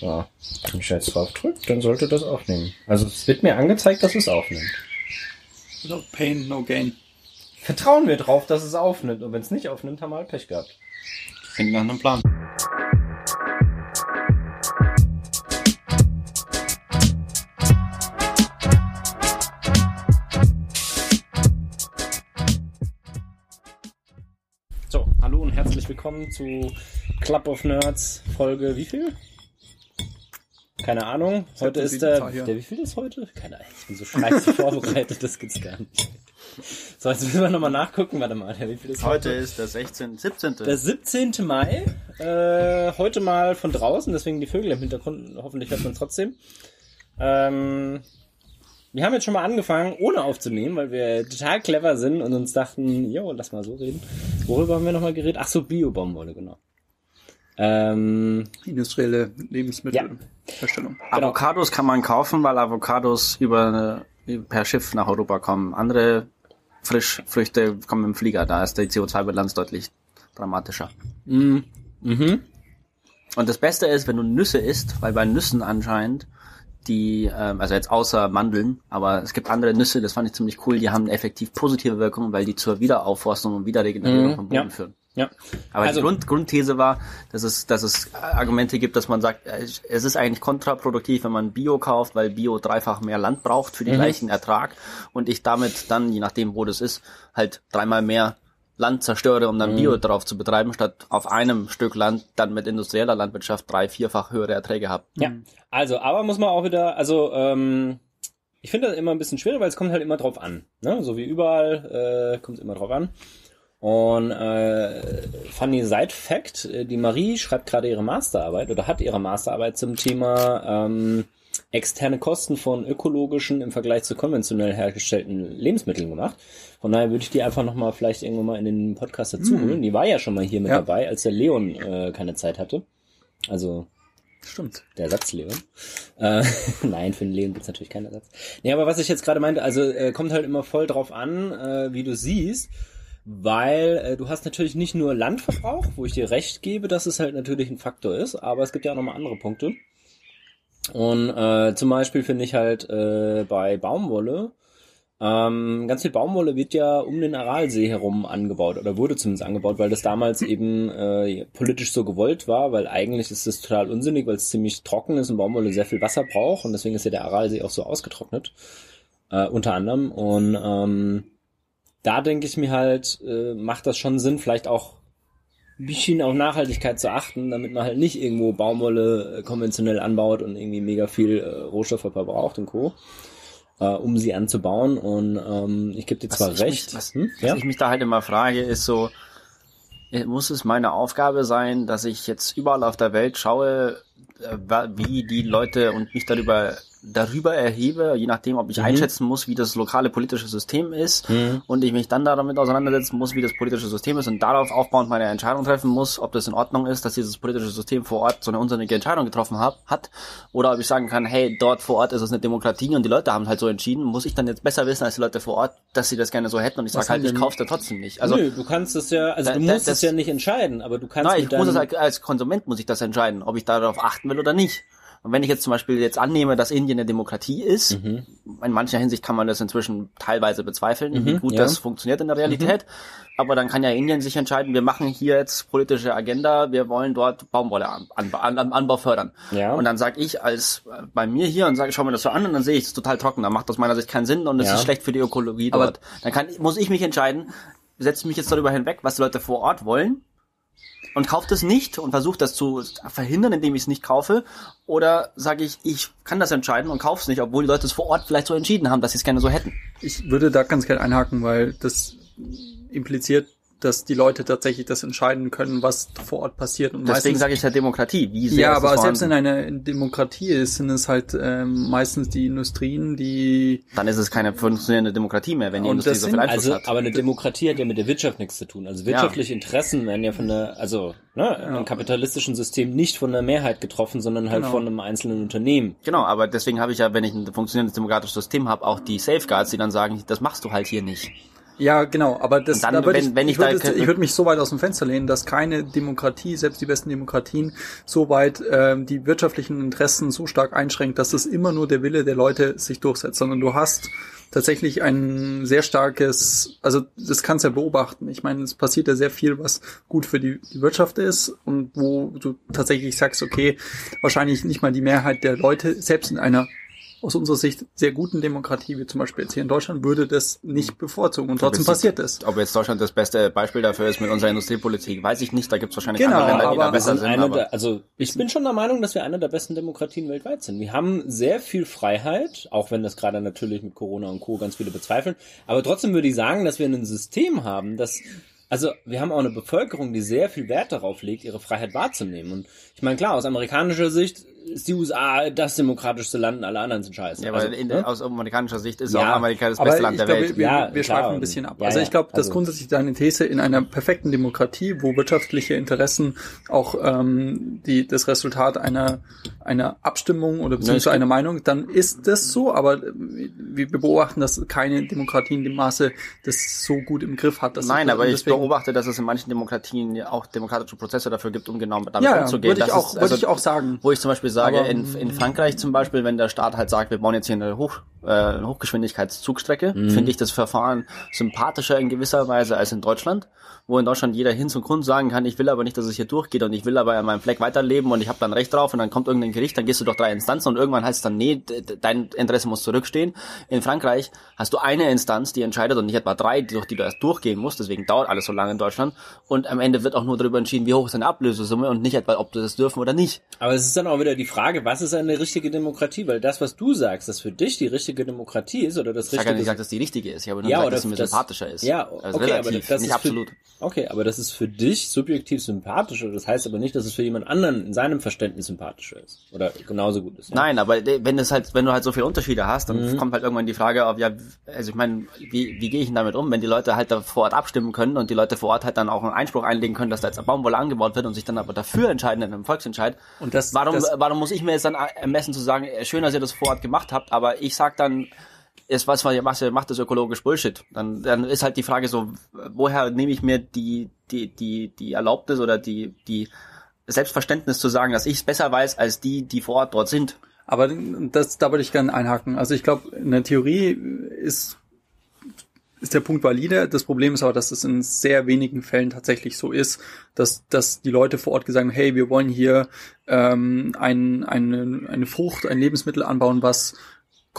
Ja, wenn ich jetzt drauf drücke, dann sollte das aufnehmen. Also es wird mir angezeigt, dass es aufnimmt. No pain, no gain. Vertrauen wir drauf, dass es aufnimmt. Und wenn es nicht aufnimmt, haben wir halt Pech gehabt. Klingt nach einem Plan. So, hallo und herzlich willkommen zu Club of Nerds Folge wie viel? Keine Ahnung. Heute ist der, der wie viel ist heute? Keine Ahnung. Ich bin so scheiße vorbereitet, das gibt's gar nicht. So, jetzt müssen wir nochmal nachgucken. Warte mal, wie viel ist Heute ist der 16., 17. Der 17. Mai, äh, heute mal von draußen, deswegen die Vögel im Hintergrund, hoffentlich hört man trotzdem. Ähm, wir haben jetzt schon mal angefangen, ohne aufzunehmen, weil wir total clever sind und uns dachten, jo, lass mal so reden. Worüber haben wir nochmal geredet? Ach so, Bio-Baumwolle, genau. Ähm, Industrielle Lebensmittelherstellung. Avocados kann man kaufen, weil Avocados über, per Schiff nach Europa kommen. Andere Frischfrüchte kommen im Flieger. Da ist die CO2-Bilanz deutlich dramatischer. mh, mhm. Und das Beste ist, wenn du Nüsse isst, weil bei Nüssen anscheinend die, ähm, also jetzt außer Mandeln, aber es gibt andere Nüsse, das fand ich ziemlich cool, die haben eine effektiv positive Wirkung, weil die zur Wiederaufforstung und Wiederregenerierung Mhm, vom Boden ja. führen. Ja. Aber Also- die Grund, Grundthese war, dass es, dass es Argumente gibt, dass man sagt, äh, es ist eigentlich kontraproduktiv, wenn man Bio kauft, weil Bio dreifach mehr Land braucht für den gleichen Ertrag und ich damit dann, je nachdem wo das ist, halt dreimal mehr Land zerstöre, um dann Bio drauf zu betreiben, statt auf einem Stück Land dann mit industrieller Landwirtschaft drei, vierfach höhere Erträge habe. Ja, also, aber muss man auch wieder, also, ähm, ich finde das immer ein bisschen schwierig, weil es kommt halt immer drauf an. Ne? So wie überall äh, kommt es immer drauf an. Und äh, funny Side Fact, äh, die Marie schreibt gerade ihre Masterarbeit oder hat ihre Masterarbeit zum Thema ähm, externe Kosten von ökologischen im Vergleich zu konventionell hergestellten Lebensmitteln gemacht. Von daher würde ich die einfach nochmal vielleicht irgendwann mal in den Podcast dazu holen. Die war ja schon mal hier mit Ja. dabei, als der Leon äh, keine Zeit hatte. Also Stimmt. der Ersatz Leon. Äh, nein, für den Leon gibt's natürlich keinen Ersatz. Nee, aber was ich jetzt gerade meinte, also äh, kommt halt immer voll drauf an, äh, wie du siehst, weil äh, du hast natürlich nicht nur Landverbrauch, wo ich dir recht gebe, dass es halt natürlich ein Faktor ist, aber es gibt ja auch nochmal andere Punkte. Und äh, zum Beispiel finde ich halt äh, bei Baumwolle, ähm, ganz viel Baumwolle wird ja um den Aralsee herum angebaut oder wurde zumindest angebaut, weil das damals eben äh, politisch so gewollt war, weil eigentlich ist das total unsinnig, weil es ziemlich trocken ist und Baumwolle sehr viel Wasser braucht und deswegen ist ja der Aralsee auch so ausgetrocknet, äh, unter anderem. Und ähm, da denke ich mir halt, äh, macht das schon Sinn, vielleicht auch ein bisschen auf Nachhaltigkeit zu achten, damit man halt nicht irgendwo Baumwolle äh, konventionell anbaut und irgendwie mega viel äh, Rohstoffe verbraucht und Co., äh, um sie anzubauen. Und ähm, ich gebe dir zwar ich recht. Mich, was, hm? was ja? ich mich da halt immer frage, ist so, äh, muss es meine Aufgabe sein, dass ich jetzt überall auf der Welt schaue, äh, wie die Leute und mich darüber darüber erhebe, je nachdem, ob ich Mhm. einschätzen muss, wie das lokale politische System ist Mhm. und ich mich dann damit auseinandersetzen muss, wie das politische System ist und darauf aufbauend meine Entscheidung treffen muss, ob das in Ordnung ist, dass dieses politische System vor Ort so eine unsinnige Entscheidung getroffen hat, hat oder ob ich sagen kann, hey, dort vor Ort ist es eine Demokratie und die Leute haben halt so entschieden, muss ich dann jetzt besser wissen als die Leute vor Ort, dass sie das gerne so hätten und ich sage halt, ich kauf's da trotzdem nicht. Also Nö, du kannst es ja, also Da- du musst es das- ja nicht entscheiden, aber du kannst Nein, ich muss es halt, als Konsument muss ich das entscheiden, ob ich darauf achten will oder nicht. Und wenn ich jetzt zum Beispiel jetzt annehme, dass Indien eine Demokratie ist, Mhm. in mancher Hinsicht kann man das inzwischen teilweise bezweifeln, wie Mhm, gut ja. das funktioniert in der Realität. Aber dann kann ja Indien sich entscheiden, wir machen hier jetzt politische Agenda, wir wollen dort Baumwolle an, an, an, Anbau fördern. Ja. Und dann sage ich als äh, bei mir hier und sage, schau mir das so an und dann sehe ich es total trocken. Dann macht aus meiner Sicht keinen Sinn und es Ja. ist schlecht für die Ökologie Aber- dort. Dann kann, muss ich mich entscheiden, setze mich jetzt darüber hinweg, was die Leute vor Ort wollen und kaufe das nicht und versuche das zu verhindern, indem ich es nicht kaufe. Oder sage ich, ich kann das entscheiden und kaufe es nicht, obwohl die Leute es vor Ort vielleicht so entschieden haben, dass sie es gerne so hätten. Ich würde da ganz gerne einhaken, weil das impliziert, dass die Leute tatsächlich das entscheiden können, was vor Ort passiert. Und Deswegen meistens- sage ich ja Demokratie. Wie sehr ja, ist aber selbst in einer Demokratie ist, sind es halt ähm, meistens die Industrien, die Dann ist es keine funktionierende Demokratie mehr, wenn die Industrie so viel sind- Einfluss Also, hat. aber eine Demokratie hat ja mit der Wirtschaft nichts zu tun. Also wirtschaftliche Interessen werden ja von der, also ne, im kapitalistischen System nicht von der Mehrheit getroffen, sondern halt Genau. von einem einzelnen Unternehmen. Genau, aber deswegen habe ich ja, wenn ich ein funktionierendes demokratisches System habe, auch die Safeguards, die dann sagen, das machst du halt hier nicht. Ja, genau, aber das, dann, da würd wenn- ich, wenn ich ich würde da- ich würd mich so weit aus dem Fenster lehnen, dass keine Demokratie, selbst die besten Demokratien, so weit ähm, die wirtschaftlichen Interessen so stark einschränkt, dass es immer nur der Wille der Leute sich durchsetzt, sondern du hast tatsächlich ein sehr starkes, also das kannst du ja beobachten. Ich meine, es passiert ja sehr viel, was gut für die, die Wirtschaft ist und wo du tatsächlich sagst, okay, wahrscheinlich nicht mal die Mehrheit der Leute, selbst in einer aus unserer Sicht sehr guten Demokratie, wie zum Beispiel jetzt hier in Deutschland, würde das nicht bevorzugen und trotzdem passiert es. Ob jetzt Deutschland das beste Beispiel dafür ist mit unserer Industriepolitik, weiß ich nicht. Da gibt es wahrscheinlich Genau, andere Länder, die da besser sind der, also ich bin schon der Meinung, dass wir eine der besten Demokratien weltweit sind. Wir haben sehr viel Freiheit, auch wenn das gerade natürlich mit Corona und Co. ganz viele bezweifeln. Aber trotzdem würde ich sagen, dass wir ein System haben, das also wir haben auch eine Bevölkerung, die sehr viel Wert darauf legt, ihre Freiheit wahrzunehmen. Und ich meine, klar, aus amerikanischer Sicht ist die USA das demokratischste Land und alle anderen sind scheiße. ja, also, weil in, ne? aus amerikanischer Sicht ist Ja, auch Amerika das Aber beste Land der glaube, Welt. wir, Ja, wir schweifen ein bisschen ab. Ja, also ich glaube, dass Also- grundsätzlich deine These in einer perfekten Demokratie, wo wirtschaftliche Interessen auch ähm, die das Resultat einer einer Abstimmung oder beziehungsweise gibt- einer Meinung, dann ist das so. Aber wir beobachten, dass keine Demokratie in dem Maße das so gut im Griff hat. Dass Nein, aber ich beobachte, dass es in manchen Demokratien ja auch demokratische Prozesse dafür gibt, um genau damit ja, ja, umzugehen. Ich auch, würde also, ich auch sagen. Wo ich zum Beispiel sage, Aber- in, in Frankreich zum Beispiel, wenn der Staat halt sagt, wir bauen jetzt hier eine, Hoch, äh, Hochgeschwindigkeitszugstrecke, Mhm. finde ich das Verfahren sympathischer in gewisser Weise als in Deutschland, wo in Deutschland jeder hin zum Grund sagen kann, ich will aber nicht, dass es hier durchgeht und ich will aber an meinem Fleck weiterleben und ich habe dann Recht drauf und dann kommt irgendein Gericht, dann gehst du durch drei Instanzen und irgendwann heißt es dann, nee, dein Interesse muss zurückstehen. In Frankreich hast du eine Instanz, die entscheidet und nicht etwa drei, durch die du erst durchgehen musst, deswegen dauert alles so lange in Deutschland und am Ende wird auch nur darüber entschieden, wie hoch ist deine Ablösesumme und nicht etwa, ob du das dürfen oder nicht. Aber es ist dann auch wieder die Frage, was ist eine richtige Demokratie? Weil das, was du sagst, das für dich die richtige Demokratie ist oder das Ich habe richtige ja nicht gesagt, dass die richtige ist. Ich habe nur ja, gesagt, dass sie mir das, sympathischer ist. Ja, also okay, relativ, aber das nicht ist absolut. Für, okay, aber das ist für dich subjektiv sympathischer. Das heißt aber nicht, dass es für jemand anderen in seinem Verständnis sympathischer ist oder genauso gut ist. Ja? Nein, aber wenn es halt, wenn du halt so viele Unterschiede hast, dann Mhm. kommt halt irgendwann die Frage auf, ja, also ich meine, wie, wie gehe ich denn damit um, wenn die Leute halt da vor Ort abstimmen können und die Leute vor Ort halt dann auch einen Einspruch einlegen können, dass da jetzt Baumwolle angebaut wird und sich dann aber dafür entscheiden in einem Volksentscheid. Und das- warum, das- warum muss ich mir jetzt dann ermessen zu sagen, äh, schön, dass ihr das vor Ort gemacht habt, aber ich sag dann, ist was, was ihr macht, macht das ökologisch Bullshit. Dann, dann ist halt die Frage so, woher nehme ich mir die, die, die, die Erlaubnis oder die, die Selbstverständnis zu sagen, dass ich es besser weiß als die, die vor Ort dort sind. Aber das, da würde ich gerne einhaken. Also ich glaube, in der Theorie ist, ist der Punkt valide. Das Problem ist aber, dass es in sehr wenigen Fällen tatsächlich so ist, dass, dass die Leute vor Ort gesagt haben, hey, wir wollen hier ähm, ein, eine, eine Frucht, ein Lebensmittel anbauen, was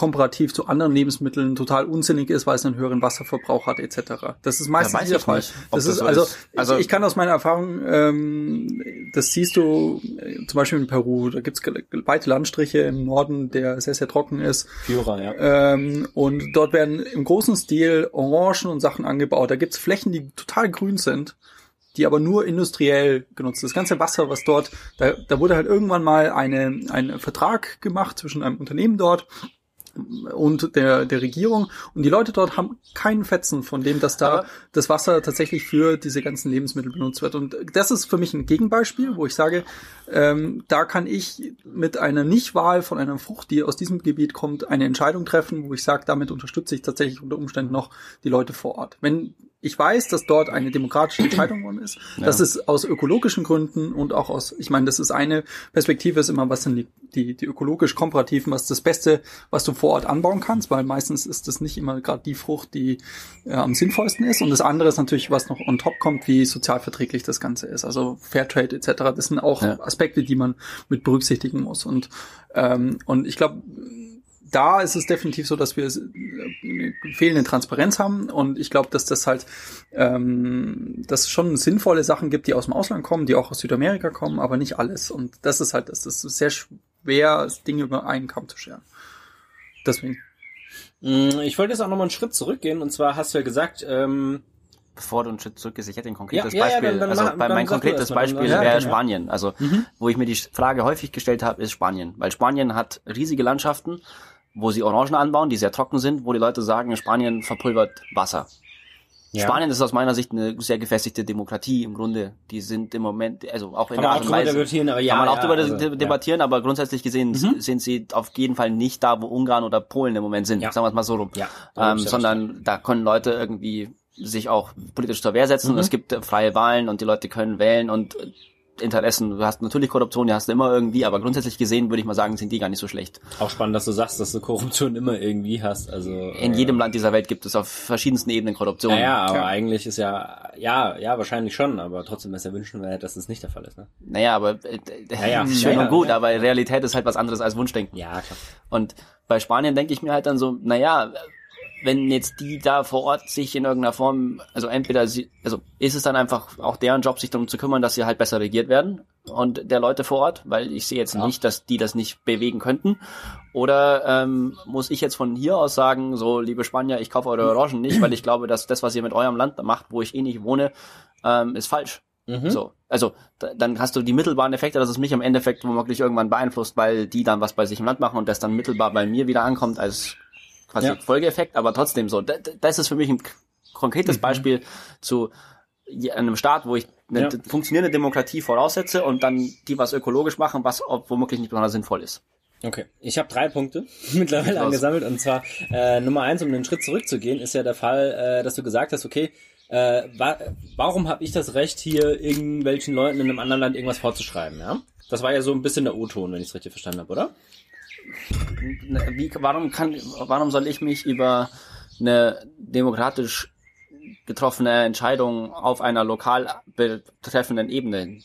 komparativ zu anderen Lebensmitteln total unsinnig ist, weil es einen höheren Wasserverbrauch hat etc. Das ist meistens nicht der Fall. nicht, das das ist so also, ist. Also- ich, ich kann aus meiner Erfahrung, ähm, das siehst du äh, zum Beispiel in Peru, da gibt's weite Landstriche im Norden, der sehr, sehr trocken ist. Führer, ja. Ähm, und dort werden im großen Stil Orangen und Sachen angebaut. Da gibt's Flächen, die total grün sind, die aber nur industriell genutzt. Das ganze Wasser, was dort, da, da wurde halt irgendwann mal eine, ein Vertrag gemacht zwischen einem Unternehmen dort und der, der Regierung. Und die Leute dort haben keinen Fetzen von dem, dass da Aber- das Wasser tatsächlich für diese ganzen Lebensmittel benutzt wird. Und das ist für mich ein Gegenbeispiel, wo ich sage, ähm, da kann ich mit einer Nichtwahl von einer Frucht, die aus diesem Gebiet kommt, eine Entscheidung treffen, wo ich sage, damit unterstütze ich tatsächlich unter Umständen noch die Leute vor Ort. Wenn ich weiß, dass dort eine demokratische Entscheidung worden ist, dass es aus ökologischen Gründen und auch aus, ich meine, das ist eine Perspektive, ist immer, was sind die, die, die ökologisch komparativen, was ist das Beste, was du vor Ort anbauen kannst, weil meistens ist das nicht immer gerade die Frucht, die äh, am sinnvollsten ist. Und das andere ist natürlich, was noch on top kommt, wie sozialverträglich das Ganze ist. Also Fairtrade etc. Das sind auch Ja. Aspekte, die man mit berücksichtigen muss. Und, ähm, und ich glaube, da ist es definitiv so, dass wir äh, eine fehlende Transparenz haben und ich glaube, dass das halt, ähm, dass es schon sinnvolle Sachen gibt, die aus dem Ausland kommen, die auch aus Südamerika kommen, aber nicht alles. Und das ist halt, das ist sehr schwer, Dinge über einen Kamm zu scheren. Deswegen. Mm, Ich wollte jetzt auch nochmal einen Schritt zurückgehen und zwar hast du ja gesagt, ähm, Bevor du einen Schritt zurück gehst, ich hätte ein konkretes Ja, ja, ja, Beispiel. dann- dann also bei dann mein konkretes dann- Beispiel ja, wäre. Spanien. Also wo ich mir die Frage häufig gestellt habe, ist Spanien. Weil Spanien hat riesige Landschaften, wo sie Orangen anbauen, die sehr trocken sind, wo die Leute sagen, Spanien verpulvert Wasser. Ja. Spanien ist aus meiner Sicht eine sehr gefestigte Demokratie im Grunde. Die sind im Moment, also auch in Kann der Art und Weise. debattieren, aber ja, Kann man auch ja, drüber also, de- ja. debattieren, aber grundsätzlich gesehen sind sie auf jeden Fall nicht da, wo Ungarn oder Polen im Moment sind. Ja. Sagen wir es mal so rum. Ja, ähm, sondern da können Leute irgendwie sich auch politisch zur Wehr setzen. Es gibt freie Wahlen und die Leute können wählen und Interessen. Du hast natürlich Korruption, die hast du immer irgendwie, aber grundsätzlich gesehen würde ich mal sagen, sind die gar nicht so schlecht. Auch spannend, dass du sagst, dass du Korruption immer irgendwie hast. Also In jedem Land dieser Welt gibt es auf verschiedensten Ebenen Korruption. Ja, ja, aber eigentlich ist ja, ja, ja, wahrscheinlich schon, aber trotzdem ist ja wünschenswert, dass es nicht der Fall ist. Ne? Naja, aber äh, ja, schön ja, und gut, ja. aber Realität ist halt was anderes als Wunschdenken. Ja, klar. Und bei Spanien denke ich mir halt dann so, naja, wenn jetzt die da vor Ort sich in irgendeiner Form, also entweder sie, also ist es dann einfach auch deren Job, sich darum zu kümmern, dass sie halt besser regiert werden und der Leute vor Ort, weil ich sehe jetzt Ja. nicht, dass die das nicht bewegen könnten. Oder ähm, muss ich jetzt von hier aus sagen, so liebe Spanier, ich kaufe eure Orangen nicht, weil ich glaube, dass das, was ihr mit eurem Land macht, wo ich eh nicht wohne, ähm, ist falsch. Mhm. So, also da, dann hast du die mittelbaren Effekte, dass es mich im Endeffekt womöglich irgendwann beeinflusst, weil die dann was bei sich im Land machen und das dann mittelbar bei mir wieder ankommt als quasi Ja. Folgeeffekt, aber trotzdem so. Da- da- Das ist für mich ein konkretes Beispiel zu einem Staat, wo ich eine Ja. funktionierende Demokratie voraussetze und dann die was ökologisch machen, was womöglich nicht besonders sinnvoll ist. Okay, ich habe drei Punkte mittlerweile angesammelt und zwar äh, Nummer eins, um einen Schritt zurückzugehen, ist ja der Fall, äh, dass du gesagt hast, okay, äh, wa warum habe ich das Recht, hier irgendwelchen Leuten in einem anderen Land irgendwas vorzuschreiben, ja? Das war ja so ein bisschen der O-Ton, wenn ich es richtig verstanden habe, oder? Wie, warum kann, warum soll ich mich über eine demokratisch getroffene Entscheidung auf einer lokal betreffenden Ebene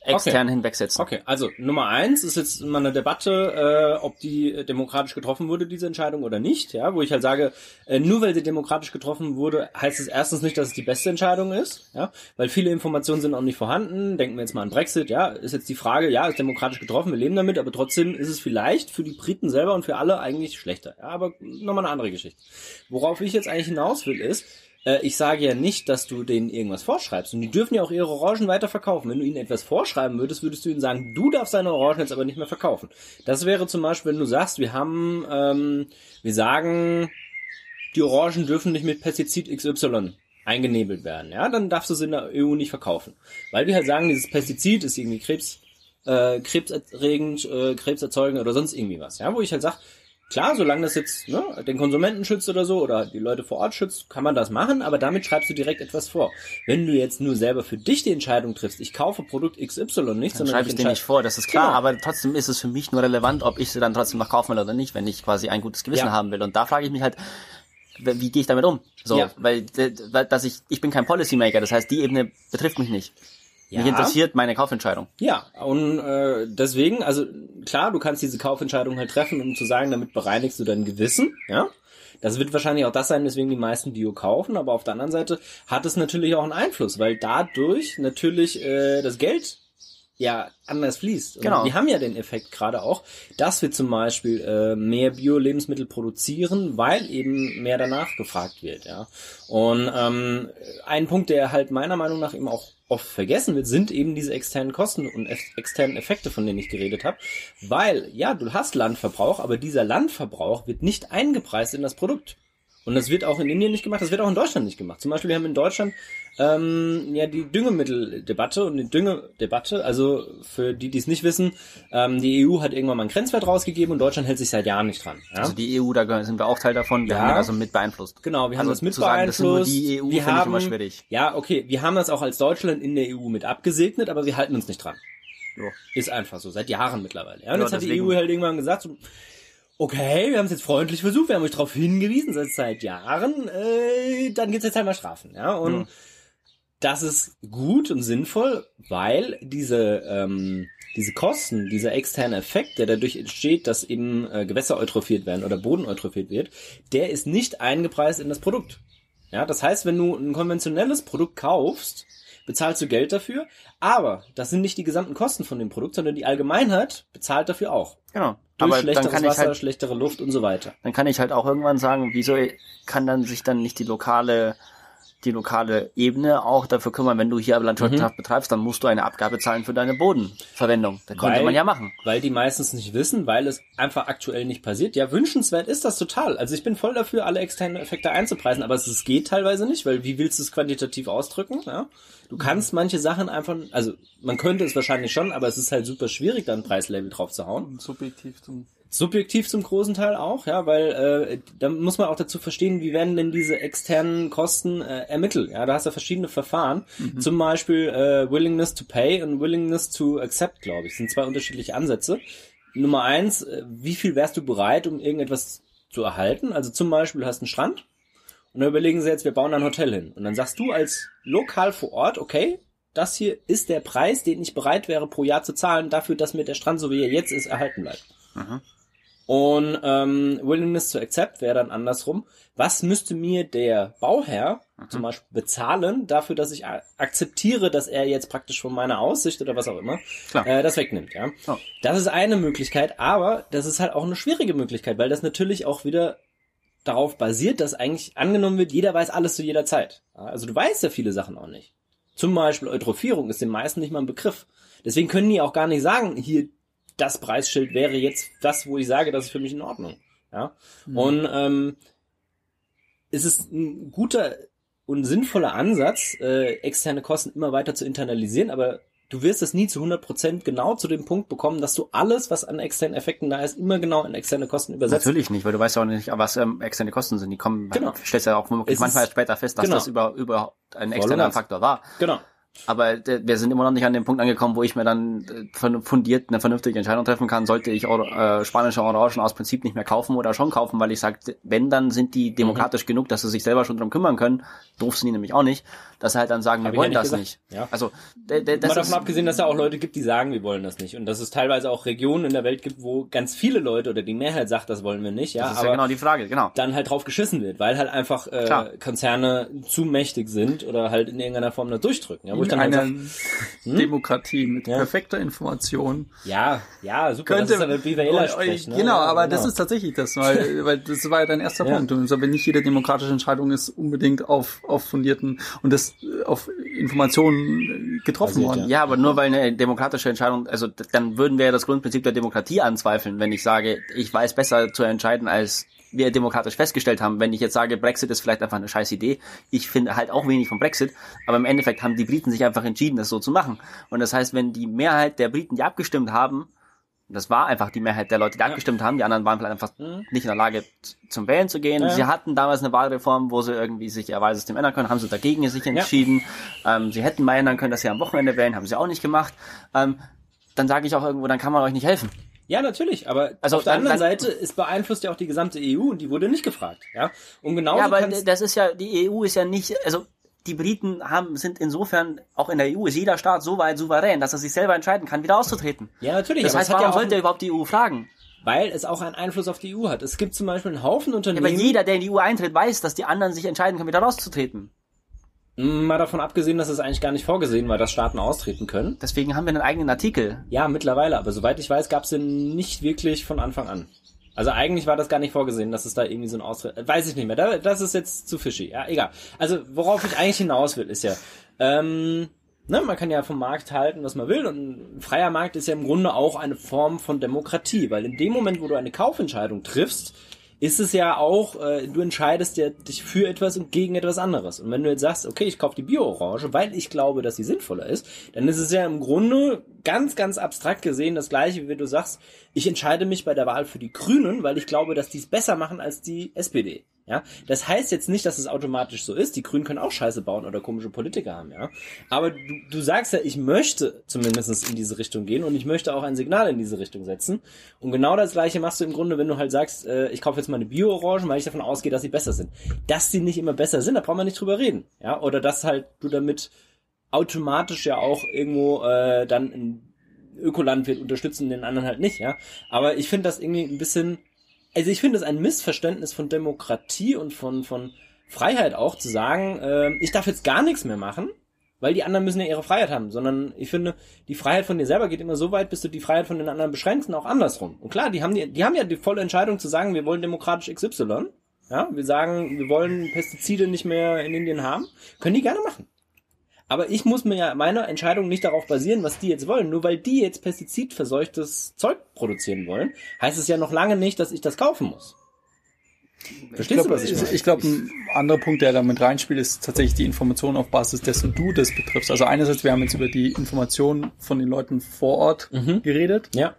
extern hinwegsetzen? Okay, also Nummer eins ist jetzt mal eine Debatte, äh, ob die äh, demokratisch getroffen wurde, diese Entscheidung oder nicht, ja, wo ich halt sage, äh, nur weil sie demokratisch getroffen wurde, heißt es erstens nicht, dass es die beste Entscheidung ist, ja, weil viele Informationen sind auch nicht vorhanden. Denken wir jetzt mal an Brexit, ja, ist jetzt die Frage, ja, ist demokratisch getroffen, wir leben damit, aber trotzdem ist es vielleicht für die Briten selber und für alle eigentlich schlechter, ja, aber nochmal eine andere Geschichte. Worauf ich jetzt eigentlich hinaus will, ist, äh, ich sage ja nicht, dass du denen irgendwas vorschreibst. Und die dürfen ja auch ihre Orangen weiter verkaufen. Wenn du ihnen etwas vorschreiben würdest, würdest du ihnen sagen, du darfst deine Orangen jetzt aber nicht mehr verkaufen. Das wäre zum Beispiel, wenn du sagst, wir haben, ähm, wir sagen, die Orangen dürfen nicht mit Pestizid XY eingenebelt werden. Ja, dann darfst du sie in der EU nicht verkaufen. Weil wir halt sagen, dieses Pestizid ist irgendwie Krebs, äh, krebserregend, äh, krebserzeugend oder sonst irgendwie was. Ja, wo ich halt sag, Klar, solange das jetzt ne, den Konsumenten schützt oder so oder die Leute vor Ort schützt, kann man das machen, aber damit schreibst du direkt etwas vor. Wenn du jetzt nur selber für dich die Entscheidung triffst, ich kaufe Produkt XY nicht, Dann sondern schreibe ich dir entscheide- nicht vor, das ist klar, Genau. aber trotzdem ist es für mich nur relevant, ob ich sie dann trotzdem noch kaufen will oder nicht, wenn ich quasi ein gutes Gewissen Ja. haben will. Und da frage ich mich halt, wie gehe ich damit um? So, Ja. weil, weil dass ich, ich bin kein Policymaker, das heißt, die Ebene betrifft mich nicht. Ja. Mich interessiert meine Kaufentscheidung. Ja, und äh, deswegen, also klar, du kannst diese Kaufentscheidung halt treffen, um zu sagen, damit bereinigst du dein Gewissen, ja. Das wird wahrscheinlich auch das sein, weswegen die meisten Bio kaufen, aber auf der anderen Seite hat es natürlich auch einen Einfluss, weil dadurch natürlich äh, das Geld ja anders fließt. Und Genau. Wir haben ja den Effekt gerade auch, dass wir zum Beispiel äh, mehr Bio-Lebensmittel produzieren, weil eben mehr danach gefragt wird. Ja. Und ähm, ein Punkt, der halt meiner Meinung nach eben auch oft vergessen wird, sind eben diese externen Kosten und ex externen Effekte, von denen ich geredet habe. Weil, ja, du hast Landverbrauch, aber dieser Landverbrauch wird nicht eingepreist in das Produkt. Und das wird auch in Indien nicht gemacht, das wird auch in Deutschland nicht gemacht. Zum Beispiel, wir haben in Deutschland ähm, ja die Düngemitteldebatte und die Düngedebatte, also für die, die es nicht wissen, ähm, die EU hat irgendwann mal einen Grenzwert rausgegeben und Deutschland hält sich seit Jahren nicht dran. Ja? Also die EU, da sind wir auch Teil davon, wir Ja. haben das also mit beeinflusst. Genau, wir haben Also das mit zu sagen, das sind nur beeinflusst. die EU, wir finde ich haben, immer schwierig. Ja, okay, wir haben das auch als Deutschland in der EU mit abgesegnet, aber wir halten uns nicht dran. Jo. Ist einfach so, seit Jahren mittlerweile. Ja, und Ja, jetzt hat die EU halt irgendwann gesagt, so, okay, wir haben es jetzt freundlich versucht, wir haben euch darauf hingewiesen, seit seit Jahren, äh, dann gibt's jetzt halt mal Strafen. Ja, und Ja. das ist gut und sinnvoll, weil diese, ähm, diese Kosten, dieser externe Effekt, der dadurch entsteht, dass eben äh, Gewässer eutrophiert werden oder Boden eutrophiert wird, der ist nicht eingepreist in das Produkt. Ja, das heißt, wenn du ein konventionelles Produkt kaufst, bezahlst du Geld dafür, aber das sind nicht die gesamten Kosten von dem Produkt, sondern die Allgemeinheit bezahlt dafür auch. Genau. Durch Aber dann schlechteres kann ich Wasser, halt schlechtere Luft und so weiter. dann kann ich halt auch irgendwann sagen, wieso kann dann sich dann nicht die lokale die lokale Ebene auch dafür kümmern, wenn du hier Landwirtschaft betreibst, dann musst du eine Abgabe zahlen für deine Bodenverwendung. Das konnte Weil- man ja machen. Weil die meistens nicht wissen, weil es einfach aktuell nicht passiert. Ja, wünschenswert ist das total. Also ich bin voll dafür, alle externen Effekte einzupreisen, aber es, geht teilweise nicht, weil wie willst du es quantitativ ausdrücken? Ja? Du kannst manche Sachen einfach, also man könnte es wahrscheinlich schon, aber es ist halt super schwierig, da ein Preislabel drauf zu hauen. Subjektiv zum subjektiv zum großen Teil auch, ja, weil äh, da muss man auch dazu verstehen, wie werden denn diese externen Kosten äh, ermittelt. Ja, da hast du verschiedene Verfahren, mhm. zum Beispiel äh, Willingness to Pay und Willingness to Accept, glaube ich, das sind zwei unterschiedliche Ansätze. Nummer eins, äh, wie viel wärst du bereit, um irgendetwas zu erhalten? Also zum Beispiel, du hast einen Strand und dann überlegen sie jetzt, wir bauen ein Hotel hin. Und dann sagst du als lokal vor Ort, okay, das hier ist der Preis, den ich bereit wäre pro Jahr zu zahlen, dafür, dass mir der Strand, so wie er jetzt ist, erhalten bleibt. Mhm. Und ähm, Willingness to Accept wäre dann andersrum. Was müsste mir der Bauherr mhm. zum Beispiel bezahlen dafür, dass ich akzeptiere, dass er jetzt praktisch von meiner Aussicht oder was auch immer äh, das wegnimmt? Ja, oh. das ist eine Möglichkeit, aber das ist halt auch eine schwierige Möglichkeit, weil das natürlich auch wieder darauf basiert, dass eigentlich angenommen wird, jeder weiß alles zu jeder Zeit. Also du weißt ja viele Sachen auch nicht. Zum Beispiel Eutrophierung ist den meisten nicht mal ein Begriff. Deswegen können die auch gar nicht sagen, hier das Preisschild wäre jetzt das, wo ich sage, das ist für mich in Ordnung. Ja. Mhm. Und ähm, es ist ein guter und sinnvoller Ansatz, äh, externe Kosten immer weiter zu internalisieren, aber du wirst es nie zu 100% genau zu dem Punkt bekommen, dass du alles, was an externen Effekten da ist, immer genau in externe Kosten übersetzt. Natürlich nicht, weil du weißt ja auch nicht, was ähm, externe Kosten sind. Die kommen, genau. stellst ja auch manchmal später fest, dass genau. das über, über ein externer Faktor war. Genau. Aber wir sind immer noch nicht an dem Punkt angekommen, wo ich mir dann äh, fundiert eine vernünftige Entscheidung treffen kann, sollte ich äh, spanische Orangen aus Prinzip nicht mehr kaufen oder schon kaufen, weil ich sage, wenn, dann sind die demokratisch mhm. genug, dass sie sich selber schon drum kümmern können. Doof sind die nämlich auch nicht, dass sie halt dann sagen, Hab wir wollen ja nicht das gesagt. nicht. Ja. Also das Mal davon abgesehen, dass es ja auch Leute gibt, die sagen, wir wollen das nicht. Und dass es teilweise auch Regionen in der Welt gibt, wo ganz viele Leute oder die Mehrheit sagt, das wollen wir nicht. Ja, das ist aber ja genau die Frage, genau. Dann halt drauf geschissen wird, weil halt einfach äh, Konzerne zu mächtig sind oder halt in irgendeiner Form da durchdrücken. Ja, wo ich dann halt sag, hm? Demokratie mit ja. perfekter Information. Ja, ja, super. Könnte, das ist eine BWLer sprechen, ne? Genau, aber genau. das ist tatsächlich das, weil, weil das war ja dein erster ja. Punkt. Und so, wenn nicht jede demokratische Entscheidung ist unbedingt auf, auf fundierten und das auf Informationen getroffen worden. Ja. ja, aber nur weil eine demokratische Entscheidung, also dann würden wir ja das Grundprinzip der Demokratie anzweifeln, wenn ich sage, ich weiß besser zu entscheiden als wir demokratisch festgestellt haben, wenn ich jetzt sage, Brexit ist vielleicht einfach eine scheiß Idee, ich finde halt auch wenig von Brexit, aber im Endeffekt haben die Briten sich einfach entschieden, das so zu machen. Und das heißt, wenn die Mehrheit der Briten, die abgestimmt haben, das war einfach die Mehrheit der Leute, die ja. abgestimmt haben, die anderen waren vielleicht einfach mhm. nicht in der Lage zum Wählen zu gehen. Ja. Sie hatten damals eine Wahlreform, wo sie irgendwie sich ihr Wahlsystem ändern können, haben sie dagegen sich entschieden. Ja. Ähm, sie hätten mal ändern können, dass sie am Wochenende wählen, haben sie auch nicht gemacht. Ähm, dann sage ich auch irgendwo, dann kann man euch nicht helfen. Ja, natürlich, aber also auf der anderen Seite ist beeinflusst ja auch die gesamte EU und die wurde nicht gefragt, ja. Und genau. Ja, aber das ist ja die EU ist ja nicht, also die Briten haben sind insofern auch in der EU ist jeder Staat so weit souverän, dass er sich selber entscheiden kann, wieder auszutreten. Ja, natürlich. Das heißt, warum sollte er überhaupt die EU fragen? Weil es auch einen Einfluss auf die EU hat. Es gibt zum Beispiel einen Haufen Unternehmen. Ja, aber jeder, der in die EU eintritt, weiß, dass die anderen sich entscheiden können, wieder rauszutreten. Mal davon abgesehen, dass es eigentlich gar nicht vorgesehen war, dass Staaten austreten können. Deswegen haben wir einen eigenen Artikel. Ja, mittlerweile, aber soweit ich weiß, gab es den nicht wirklich von Anfang an. Also eigentlich war das gar nicht vorgesehen, dass es da irgendwie so ein Austritt. Weiß ich nicht mehr. Das ist jetzt zu fishy. Ja, egal. Also worauf ich eigentlich hinaus will, ist ja, ähm, ne, man kann ja vom Markt halten, was man will. Und ein freier Markt ist ja im Grunde auch eine Form von Demokratie, weil in dem Moment, wo du eine Kaufentscheidung triffst, ist es ja auch, äh, du entscheidest ja dich für etwas und gegen etwas anderes. Und wenn du jetzt sagst, okay, ich kaufe die Bio-Orange, weil ich glaube, dass sie sinnvoller ist, dann ist es ja im Grunde ganz, ganz abstrakt gesehen das gleiche, wie du sagst, ich entscheide mich bei der Wahl für die Grünen, weil ich glaube, dass die es besser machen als die SPD. Ja, das heißt jetzt nicht, dass es automatisch so ist. Die Grünen können auch Scheiße bauen oder komische Politiker haben, ja. Aber du, du sagst ja, ich möchte zumindest in diese Richtung gehen und ich möchte auch ein Signal in diese Richtung setzen. Und genau das gleiche machst du im Grunde, wenn du halt sagst, äh, ich kaufe jetzt mal eine Bio-Orange, weil ich davon ausgehe, dass sie besser sind. Dass sie nicht immer besser sind, da brauchen wir nicht drüber reden. Ja, oder dass halt du damit automatisch ja auch irgendwo äh, dann ein Ökolandwirt unterstützen, den anderen halt nicht, ja. Aber ich finde das irgendwie ein bisschen also ich finde es ein Missverständnis von Demokratie und von, von Freiheit auch zu sagen, äh, ich darf jetzt gar nichts mehr machen, weil die anderen müssen ja ihre Freiheit haben, sondern ich finde, die Freiheit von dir selber geht immer so weit, bis du die Freiheit von den anderen beschränkst und auch andersrum. Und klar, die haben die, die haben ja die volle Entscheidung zu sagen, wir wollen demokratisch XY. Ja, wir sagen, wir wollen Pestizide nicht mehr in Indien haben. Können die gerne machen. Aber ich muss mir ja meine Entscheidung nicht darauf basieren, was die jetzt wollen. Nur weil die jetzt pestizidverseuchtes Zeug produzieren wollen, heißt es ja noch lange nicht, dass ich das kaufen muss. Verstehst ich glaub, du, was ich meine? Ich glaube, ein anderer Punkt, der da mit reinspielt, ist tatsächlich die Information auf Basis dessen du das betriffst. Also einerseits, wir haben jetzt über die Information von den Leuten vor Ort mhm. geredet. Ja.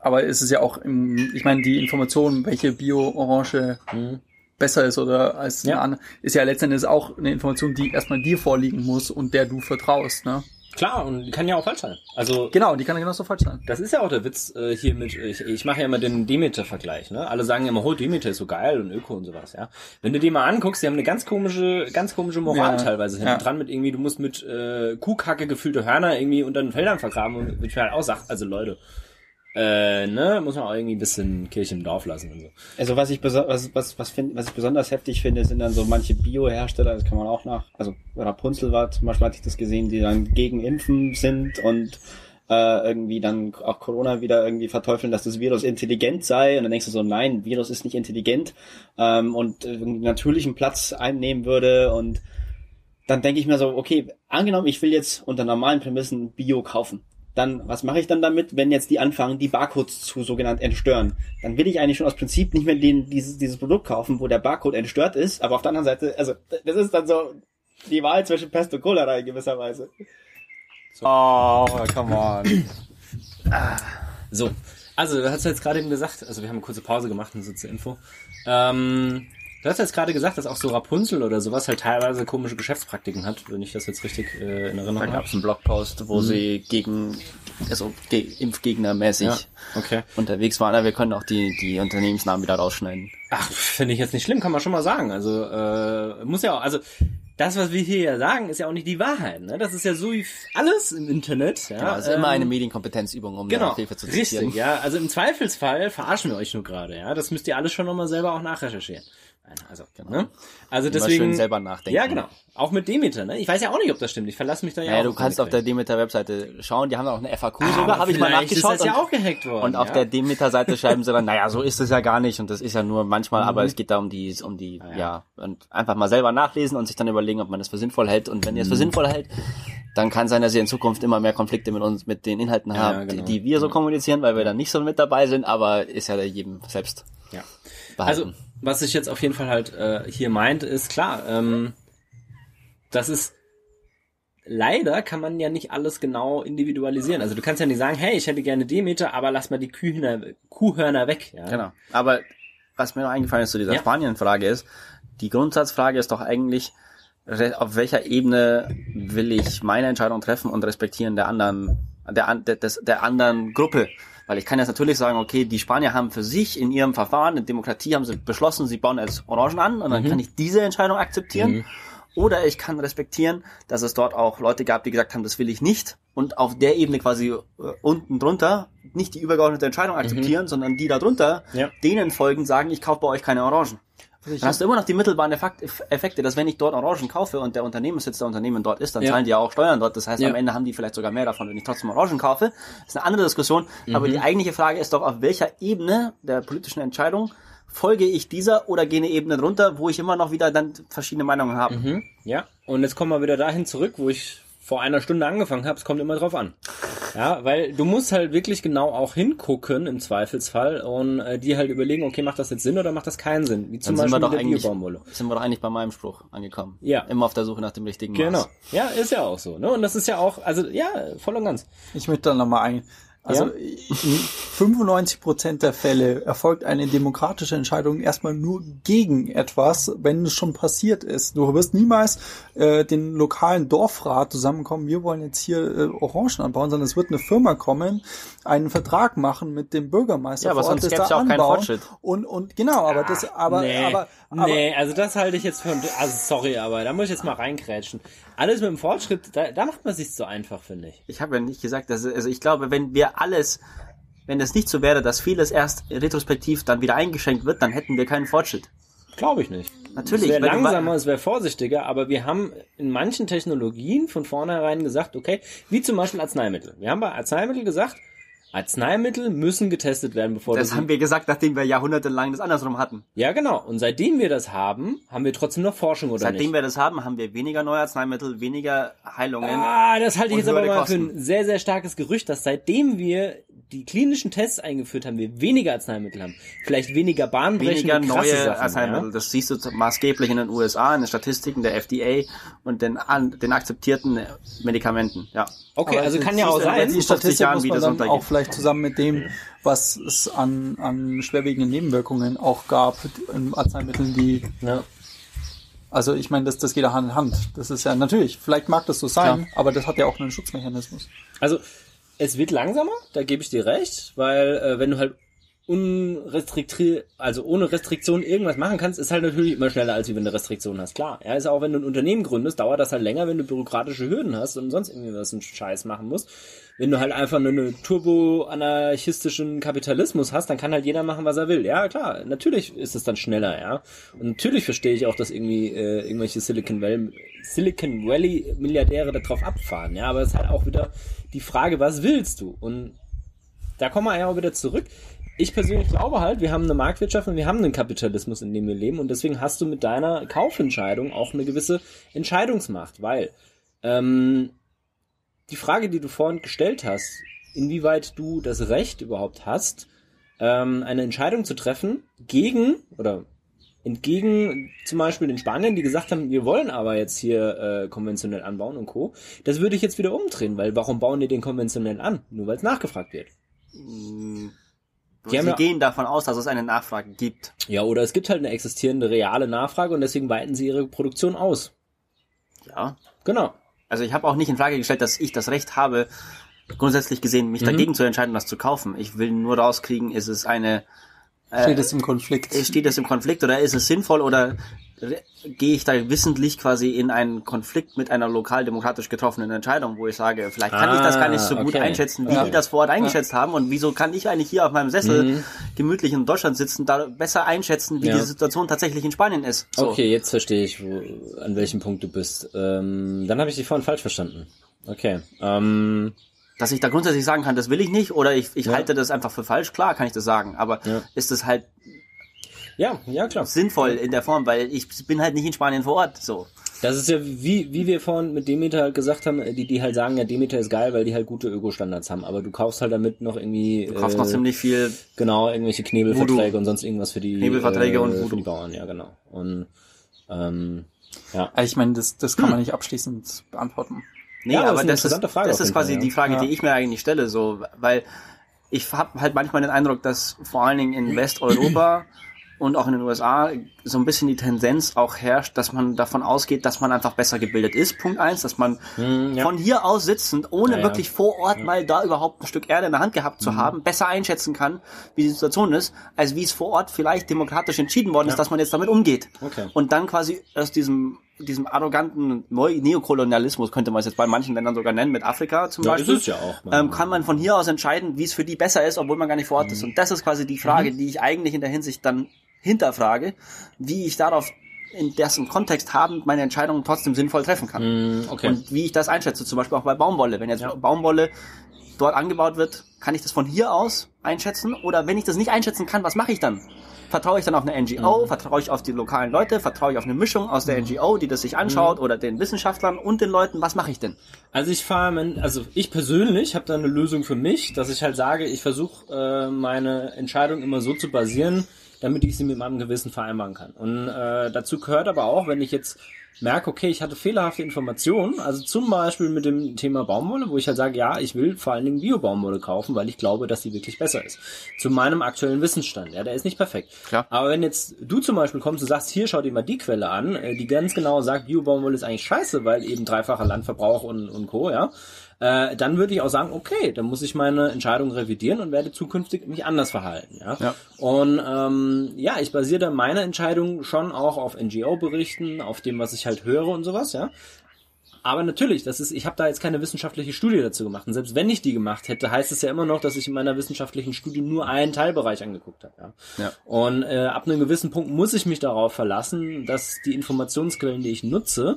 aber es ist ja auch, im, ich meine, die Information, welche Bio-Orange Mhm. Besser ist oder als eine Ja. andere, ist ja letztendlich auch eine Information, die erstmal dir vorliegen muss und der du vertraust. Ne? Klar, und die kann ja auch falsch sein. Also Genau, die kann ja genauso falsch sein. Das ist ja auch der Witz äh, hier mit, ich, ich mache ja immer den Demeter-Vergleich, ne? Alle sagen immer, oh, Demeter ist so geil und Öko und sowas, ja. Wenn du die mal anguckst, die haben eine ganz komische, ganz komische Moral Ja, teilweise hinten ja. dran mit irgendwie, du musst mit äh, Kuhkacke gefüllte Hörner irgendwie unter den Feldern vergraben und ich halt auch sagt, also Leute, äh, ne, muss man auch irgendwie ein bisschen Kirche im Dorf lassen und so. Also was ich was was was, find, was ich besonders heftig finde, sind dann so manche Bio-Hersteller, das kann man auch nach, also Rapunzel war zum Beispiel, hatte ich das gesehen, die dann gegen Impfen sind und äh, irgendwie dann auch Corona wieder irgendwie verteufeln, dass das Virus intelligent sei und dann denkst du so, nein, Virus ist nicht intelligent ähm, und einen natürlichen Platz einnehmen würde und dann denke ich mir so, okay, angenommen, ich will jetzt unter normalen Prämissen Bio kaufen. Dann, was mache ich dann damit, wenn jetzt die anfangen, die Barcodes zu sogenannt entstören? Dann will ich eigentlich schon aus Prinzip nicht mehr den, dieses, dieses Produkt kaufen, wo der Barcode entstört ist, aber auf der anderen Seite, also, das ist dann so die Wahl zwischen Pest und Cholera in gewisser Weise. Oh, come on. So, also du hast jetzt gerade eben gesagt, also wir haben eine kurze Pause gemacht, nur so zur Info. Ähm, du hast jetzt gerade gesagt, dass auch so Rapunzel oder sowas halt teilweise komische Geschäftspraktiken hat, wenn ich das jetzt richtig äh, in Da Erinnerung gab habe. es einen Blogpost, wo sie gegen, also ge Impfgegnermäßig Ja, okay. unterwegs waren. Aber wir können auch die, die Unternehmensnamen wieder rausschneiden. Ach, finde ich jetzt nicht schlimm, kann man schon mal sagen. Also äh, muss ja auch, also das, was wir hier ja sagen, ist ja auch nicht die Wahrheit. Ne? Das ist ja so wie alles im Internet. Ja, Genau, also ähm, immer eine Medienkompetenzübung, um Genau, Hilfe zu zitieren. richtig, ja. Also im Zweifelsfall verarschen wir euch nur gerade, ja. Das müsst ihr alles schon nochmal selber auch nachrecherchieren. Also, ne? Also Immer deswegen. schön selber nachdenken. Ja, genau. Auch mit Demeter, ne? Ich weiß ja auch nicht, ob das stimmt. Ich verlasse mich da ja, Ja, auch du auf kannst auf der. Demeter-Webseite schauen, die haben auch eine FAQ Ah, sogar, habe ich mal nachgeschaut. Ist das ja und, auch gehackt worden. und auf ja? der Demeter-Seite schreiben sie dann, naja, so ist es ja gar nicht und das ist ja nur manchmal, aber es geht da um die, um die, Ah, ja. ja. und einfach mal selber nachlesen und sich dann überlegen, ob man das für sinnvoll hält und wenn ihr es für Mhm. sinnvoll hält, dann kann sein, dass ihr in Zukunft immer mehr Konflikte mit uns, mit den Inhalten Ja, habt, genau. die wir so kommunizieren, weil wir dann nicht so mit dabei sind, aber ist ja jedem selbst Ja. behalten. Also, was ich jetzt auf jeden Fall halt äh, hier meint, ist klar, ähm, das ist leider kann man ja nicht alles genau individualisieren. Also du kannst ja nicht sagen, hey, ich hätte gerne Demeter, aber lass mal die Kuhhörner, Kuhhörner weg. Ja? Genau. Aber was mir noch eingefallen ist zu dieser Ja. Spanien-Frage ist, die Grundsatzfrage ist doch eigentlich, auf welcher Ebene will ich meine Entscheidung treffen und respektieren der anderen, der, der, des, der anderen Gruppe. Weil ich kann jetzt natürlich sagen, okay, die Spanier haben für sich in ihrem Verfahren, in Demokratie haben sie beschlossen, sie bauen jetzt Orangen an und dann kann ich diese Entscheidung akzeptieren. Mhm. Oder ich kann respektieren, dass es dort auch Leute gab, die gesagt haben, das will ich nicht. Und auf der Ebene quasi äh, unten drunter nicht die übergeordnete Entscheidung akzeptieren, sondern die da drunter, Ja. denen folgen, sagen, ich kaufe bei euch keine Orangen. Dann hast du immer noch die mittelbaren Effekt- Effekte, dass wenn ich dort Orangen kaufe und der Unternehmenssitz der Unternehmen dort ist, dann Ja. zahlen die ja auch Steuern dort. Das heißt, Ja. am Ende haben die vielleicht sogar mehr davon, wenn ich trotzdem Orangen kaufe. Das ist eine andere Diskussion. Mhm. Aber die eigentliche Frage ist doch, auf welcher Ebene der politischen Entscheidung folge ich dieser oder gehe eine Ebene drunter, wo ich immer noch wieder dann verschiedene Meinungen habe. Mhm. Ja, und jetzt kommen wir wieder dahin zurück, wo ich vor einer Stunde angefangen habe. Es kommt immer drauf an. Ja, weil du musst halt wirklich genau auch hingucken im Zweifelsfall und äh, dir halt überlegen, okay, macht das jetzt Sinn oder macht das keinen Sinn? Wie zum Dann sind wir Beispiel doch mit der eigentlich, Biobaumwolle. sind wir doch eigentlich bei meinem Spruch angekommen. Ja. Immer auf der Suche nach dem richtigen Maß. Genau. Ja, ist ja auch so. Ne? Und das ist ja auch, also ja, voll und ganz. Ich möchte da nochmal ein. Also Ja? in 95 Prozent der Fälle erfolgt eine demokratische Entscheidung erstmal nur gegen etwas, wenn es schon passiert ist. Du wirst niemals äh, den lokalen Dorfrat zusammenkommen, wir wollen jetzt hier äh, Orangen anbauen, sondern es wird eine Firma kommen, einen Vertrag machen mit dem Bürgermeister Ja, aber vor Ort, sonst gäb's da ja auch keinen. Fortschritt. Und, und genau, aber das, aber, nee, aber, aber, nee, also das halte ich jetzt für, also sorry, aber da muss ich jetzt mal reinkrätschen. Alles mit dem Fortschritt, da, da macht man sich so einfach, finde ich. Ich habe ja nicht gesagt, dass also ich glaube, wenn wir alles, wenn es nicht so wäre, dass vieles erst retrospektiv dann wieder eingeschränkt wird, dann hätten wir keinen Fortschritt. Glaube ich nicht. Natürlich, Es wäre langsamer, es wäre vorsichtiger, aber wir haben in manchen Technologien von vornherein gesagt, okay, wie zum Beispiel Arzneimittel. Wir haben bei Arzneimittel gesagt, Arzneimittel müssen getestet werden, bevor Das haben wir gesagt, nachdem wir jahrhundertelang das andersrum hatten. Ja, genau. Und seitdem wir das haben, haben wir trotzdem noch Forschung oder Seitdem nicht? wir das haben, haben wir weniger neue Arzneimittel, weniger Heilungen. Ah, das halte ich jetzt aber mal für Kosten. ein sehr, sehr starkes Gerücht, dass seitdem wir die klinischen Tests eingeführt haben, wir weniger Arzneimittel haben, vielleicht weniger bahnbrechende, Weniger neue Sachen, Arzneimittel. Ja? Das siehst du maßgeblich in den USA, in den Statistiken der FDA und den, an, den akzeptierten Medikamenten. Ja. Okay, Aber also kann ja auch sein. die- Die 50 Statistik Jahren, muss man dann auch vielleicht zusammen mit dem, was es an, an schwerwiegenden Nebenwirkungen auch gab in Arzneimitteln, die Ja. Also ich meine, das, das geht ja Hand in Hand. Das ist ja natürlich, vielleicht mag das so sein, aber das hat ja auch einen Schutzmechanismus. Also es wird langsamer, da gebe ich dir recht, weil äh, wenn du halt unrestriktiv, also ohne Restriktion irgendwas machen kannst, ist halt natürlich immer schneller, als wenn du Restriktionen hast. Klar, ja, ist auch wenn du ein Unternehmen gründest, dauert das halt länger, wenn du bürokratische Hürden hast und sonst irgendwie was einen Scheiß machen musst. Wenn du halt einfach nur einen turbo-anarchistischen Kapitalismus hast, dann kann halt jeder machen, was er will. Ja, klar, natürlich ist es dann schneller, ja. Und natürlich verstehe ich auch, dass irgendwie äh, irgendwelche Silicon Valley, Silicon Valley Milliardäre darauf abfahren, ja. Aber es ist halt auch wieder die Frage, was willst du? Und da kommen wir ja auch wieder zurück. Ich persönlich glaube halt, wir haben eine Marktwirtschaft und wir haben einen Kapitalismus, in dem wir leben und deswegen hast du mit deiner Kaufentscheidung auch eine gewisse Entscheidungsmacht, weil ähm, die Frage, die du vorhin gestellt hast, inwieweit du das Recht überhaupt hast, ähm, eine Entscheidung zu treffen gegen oder entgegen zum Beispiel den Spaniern, die gesagt haben, wir wollen aber jetzt hier äh, konventionell anbauen und Co. Das würde ich jetzt wieder umdrehen, weil warum bauen die den konventionell an? Nur weil es nachgefragt wird. Die Die Sie gehen davon aus, dass es eine Nachfrage gibt. Ja, oder es gibt halt eine existierende reale Nachfrage und deswegen weiten sie ihre Produktion aus. Ja. Genau. Also ich habe auch nicht in Frage gestellt, dass ich das Recht habe, grundsätzlich gesehen, mich dagegen zu entscheiden, das zu kaufen. Ich will nur rauskriegen, ist es eine, Steht es im Konflikt? steht es im Konflikt oder ist es sinnvoll oder gehe ich da wissentlich quasi in einen Konflikt mit einer lokal demokratisch getroffenen Entscheidung, wo ich sage, vielleicht kann ich das gar nicht so gut Ah, okay. einschätzen, wie Ja. die das vor Ort eingeschätzt haben und wieso kann ich eigentlich hier auf meinem Sessel gemütlich in Deutschland sitzen, da besser einschätzen, wie Mhm. Ja. die Situation tatsächlich in Spanien ist. So. Okay, jetzt verstehe ich, wo, an welchem Punkt du bist. Ähm, dann habe ich dich vorhin falsch verstanden. Okay. Ähm, Dass ich da grundsätzlich sagen kann, das will ich nicht oder ich, ich Ja. halte das einfach für falsch, klar kann ich das sagen, aber Ja. ist es halt ja, ja klar. sinnvoll in der Form, weil ich bin halt nicht in Spanien vor Ort, so. Das ist ja wie, wie wir vorhin mit Demeter halt gesagt haben, die, die halt sagen, ja, Demeter ist geil, weil die halt gute Ökostandards haben, aber du kaufst halt damit noch irgendwie Du kaufst äh, noch ziemlich viel, genau irgendwelche Knebelverträge Voodoo. und sonst irgendwas für die Knebelverträge äh, und für die Bauern, ja genau. Und ähm, ja. Ich meine, das, das kann man nicht abschließend beantworten. Nee, Ja, das ist aber eine das ist, interessante Frage das ist quasi Fall, die. Frage, Ja. die ich mir eigentlich stelle, so, weil ich habe halt manchmal den Eindruck, dass vor allen Dingen in Westeuropa und auch in den USA so ein bisschen die Tendenz auch herrscht, dass man davon ausgeht, dass man einfach besser gebildet ist. Punkt eins, dass man Hm, ja. von hier aus sitzend, ohne Ja, ja. wirklich vor Ort mal da überhaupt ein Stück Erde in der Hand gehabt Mhm. zu haben, besser einschätzen kann, wie die Situation ist, als wie es vor Ort vielleicht demokratisch entschieden worden ist, dass man jetzt damit umgeht. Okay. Und dann quasi aus diesem diesem arroganten Neu Neokolonialismus könnte man es jetzt bei manchen Ländern sogar nennen, mit Afrika zum Ja, Beispiel, ist es ja auch, ähm, kann man von hier aus entscheiden, wie es für die besser ist, obwohl man gar nicht vor Ort ist. Mhm. Und das ist quasi die Frage, die ich eigentlich in der Hinsicht dann hinterfrage, wie ich darauf in dessen Kontext haben meine Entscheidungen trotzdem sinnvoll treffen kann. Hm, okay. Und wie ich das einschätze, zum Beispiel auch bei Baumwolle. Wenn jetzt Ja. Baumwolle dort angebaut wird, kann ich das von hier aus einschätzen? Oder wenn ich das nicht einschätzen kann, was mache ich dann? Vertraue ich dann auf eine NGO? Mhm. Vertraue ich auf die lokalen Leute? Vertraue ich auf eine Mischung aus der NGO, die das sich anschaut, oder den Wissenschaftlern und den Leuten? Was mache ich denn? Also ich fahre, also ich persönlich habe da eine Lösung für mich, dass ich halt sage, ich versuche äh, meine Entscheidung immer so zu basieren, damit ich sie mit meinem Gewissen vereinbaren kann. Und äh, dazu gehört aber auch, wenn ich jetzt merke, okay, ich hatte fehlerhafte Informationen, also zum Beispiel mit dem Thema Baumwolle, wo ich halt sage, ja, ich will vor allen Dingen Bio-Baumwolle kaufen, weil ich glaube, dass die wirklich besser ist. Zu meinem aktuellen Wissensstand. Ja, der ist nicht perfekt. Klar. Aber wenn jetzt du zum Beispiel kommst und sagst, hier schau dir mal die Quelle an, äh, die ganz genau sagt, Bio-Baumwolle ist eigentlich scheiße, weil eben dreifacher Landverbrauch und, und Co., ja, äh, dann würde ich auch sagen, okay, dann muss ich meine Entscheidung revidieren und werde zukünftig mich anders verhalten. Ja. Ja. Und ähm, ja, ich basiere dann meine Entscheidung schon auch auf NGO-Berichten, auf dem, was ich halt höre und sowas, ja. Aber natürlich, das ist, ich habe da jetzt keine wissenschaftliche Studie dazu gemacht. Und selbst wenn ich die gemacht hätte, heißt es ja immer noch, dass ich in meiner wissenschaftlichen Studie nur einen Teilbereich angeguckt habe. Ja. Ja. Und äh, ab einem gewissen Punkt muss ich mich darauf verlassen, dass die Informationsquellen, die ich nutze,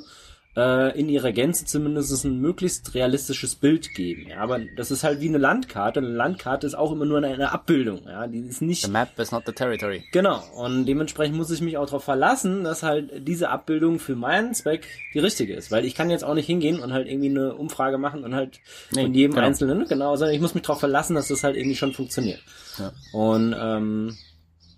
äh, in ihrer Gänze zumindest ein möglichst realistisches Bild geben. Ja, aber das ist halt wie eine Landkarte. Eine Landkarte ist auch immer nur eine, eine Abbildung. Ja, die ist nicht The map is not the territory. Genau, und dementsprechend muss ich mich auch darauf verlassen, dass halt diese Abbildung für meinen Zweck die richtige ist. Weil ich kann jetzt auch nicht hingehen und halt irgendwie eine Umfrage machen und halt Nee, von jedem genau. Einzelnen, genau, sondern ich muss mich darauf verlassen, dass das halt irgendwie schon funktioniert. Ja. Und ähm,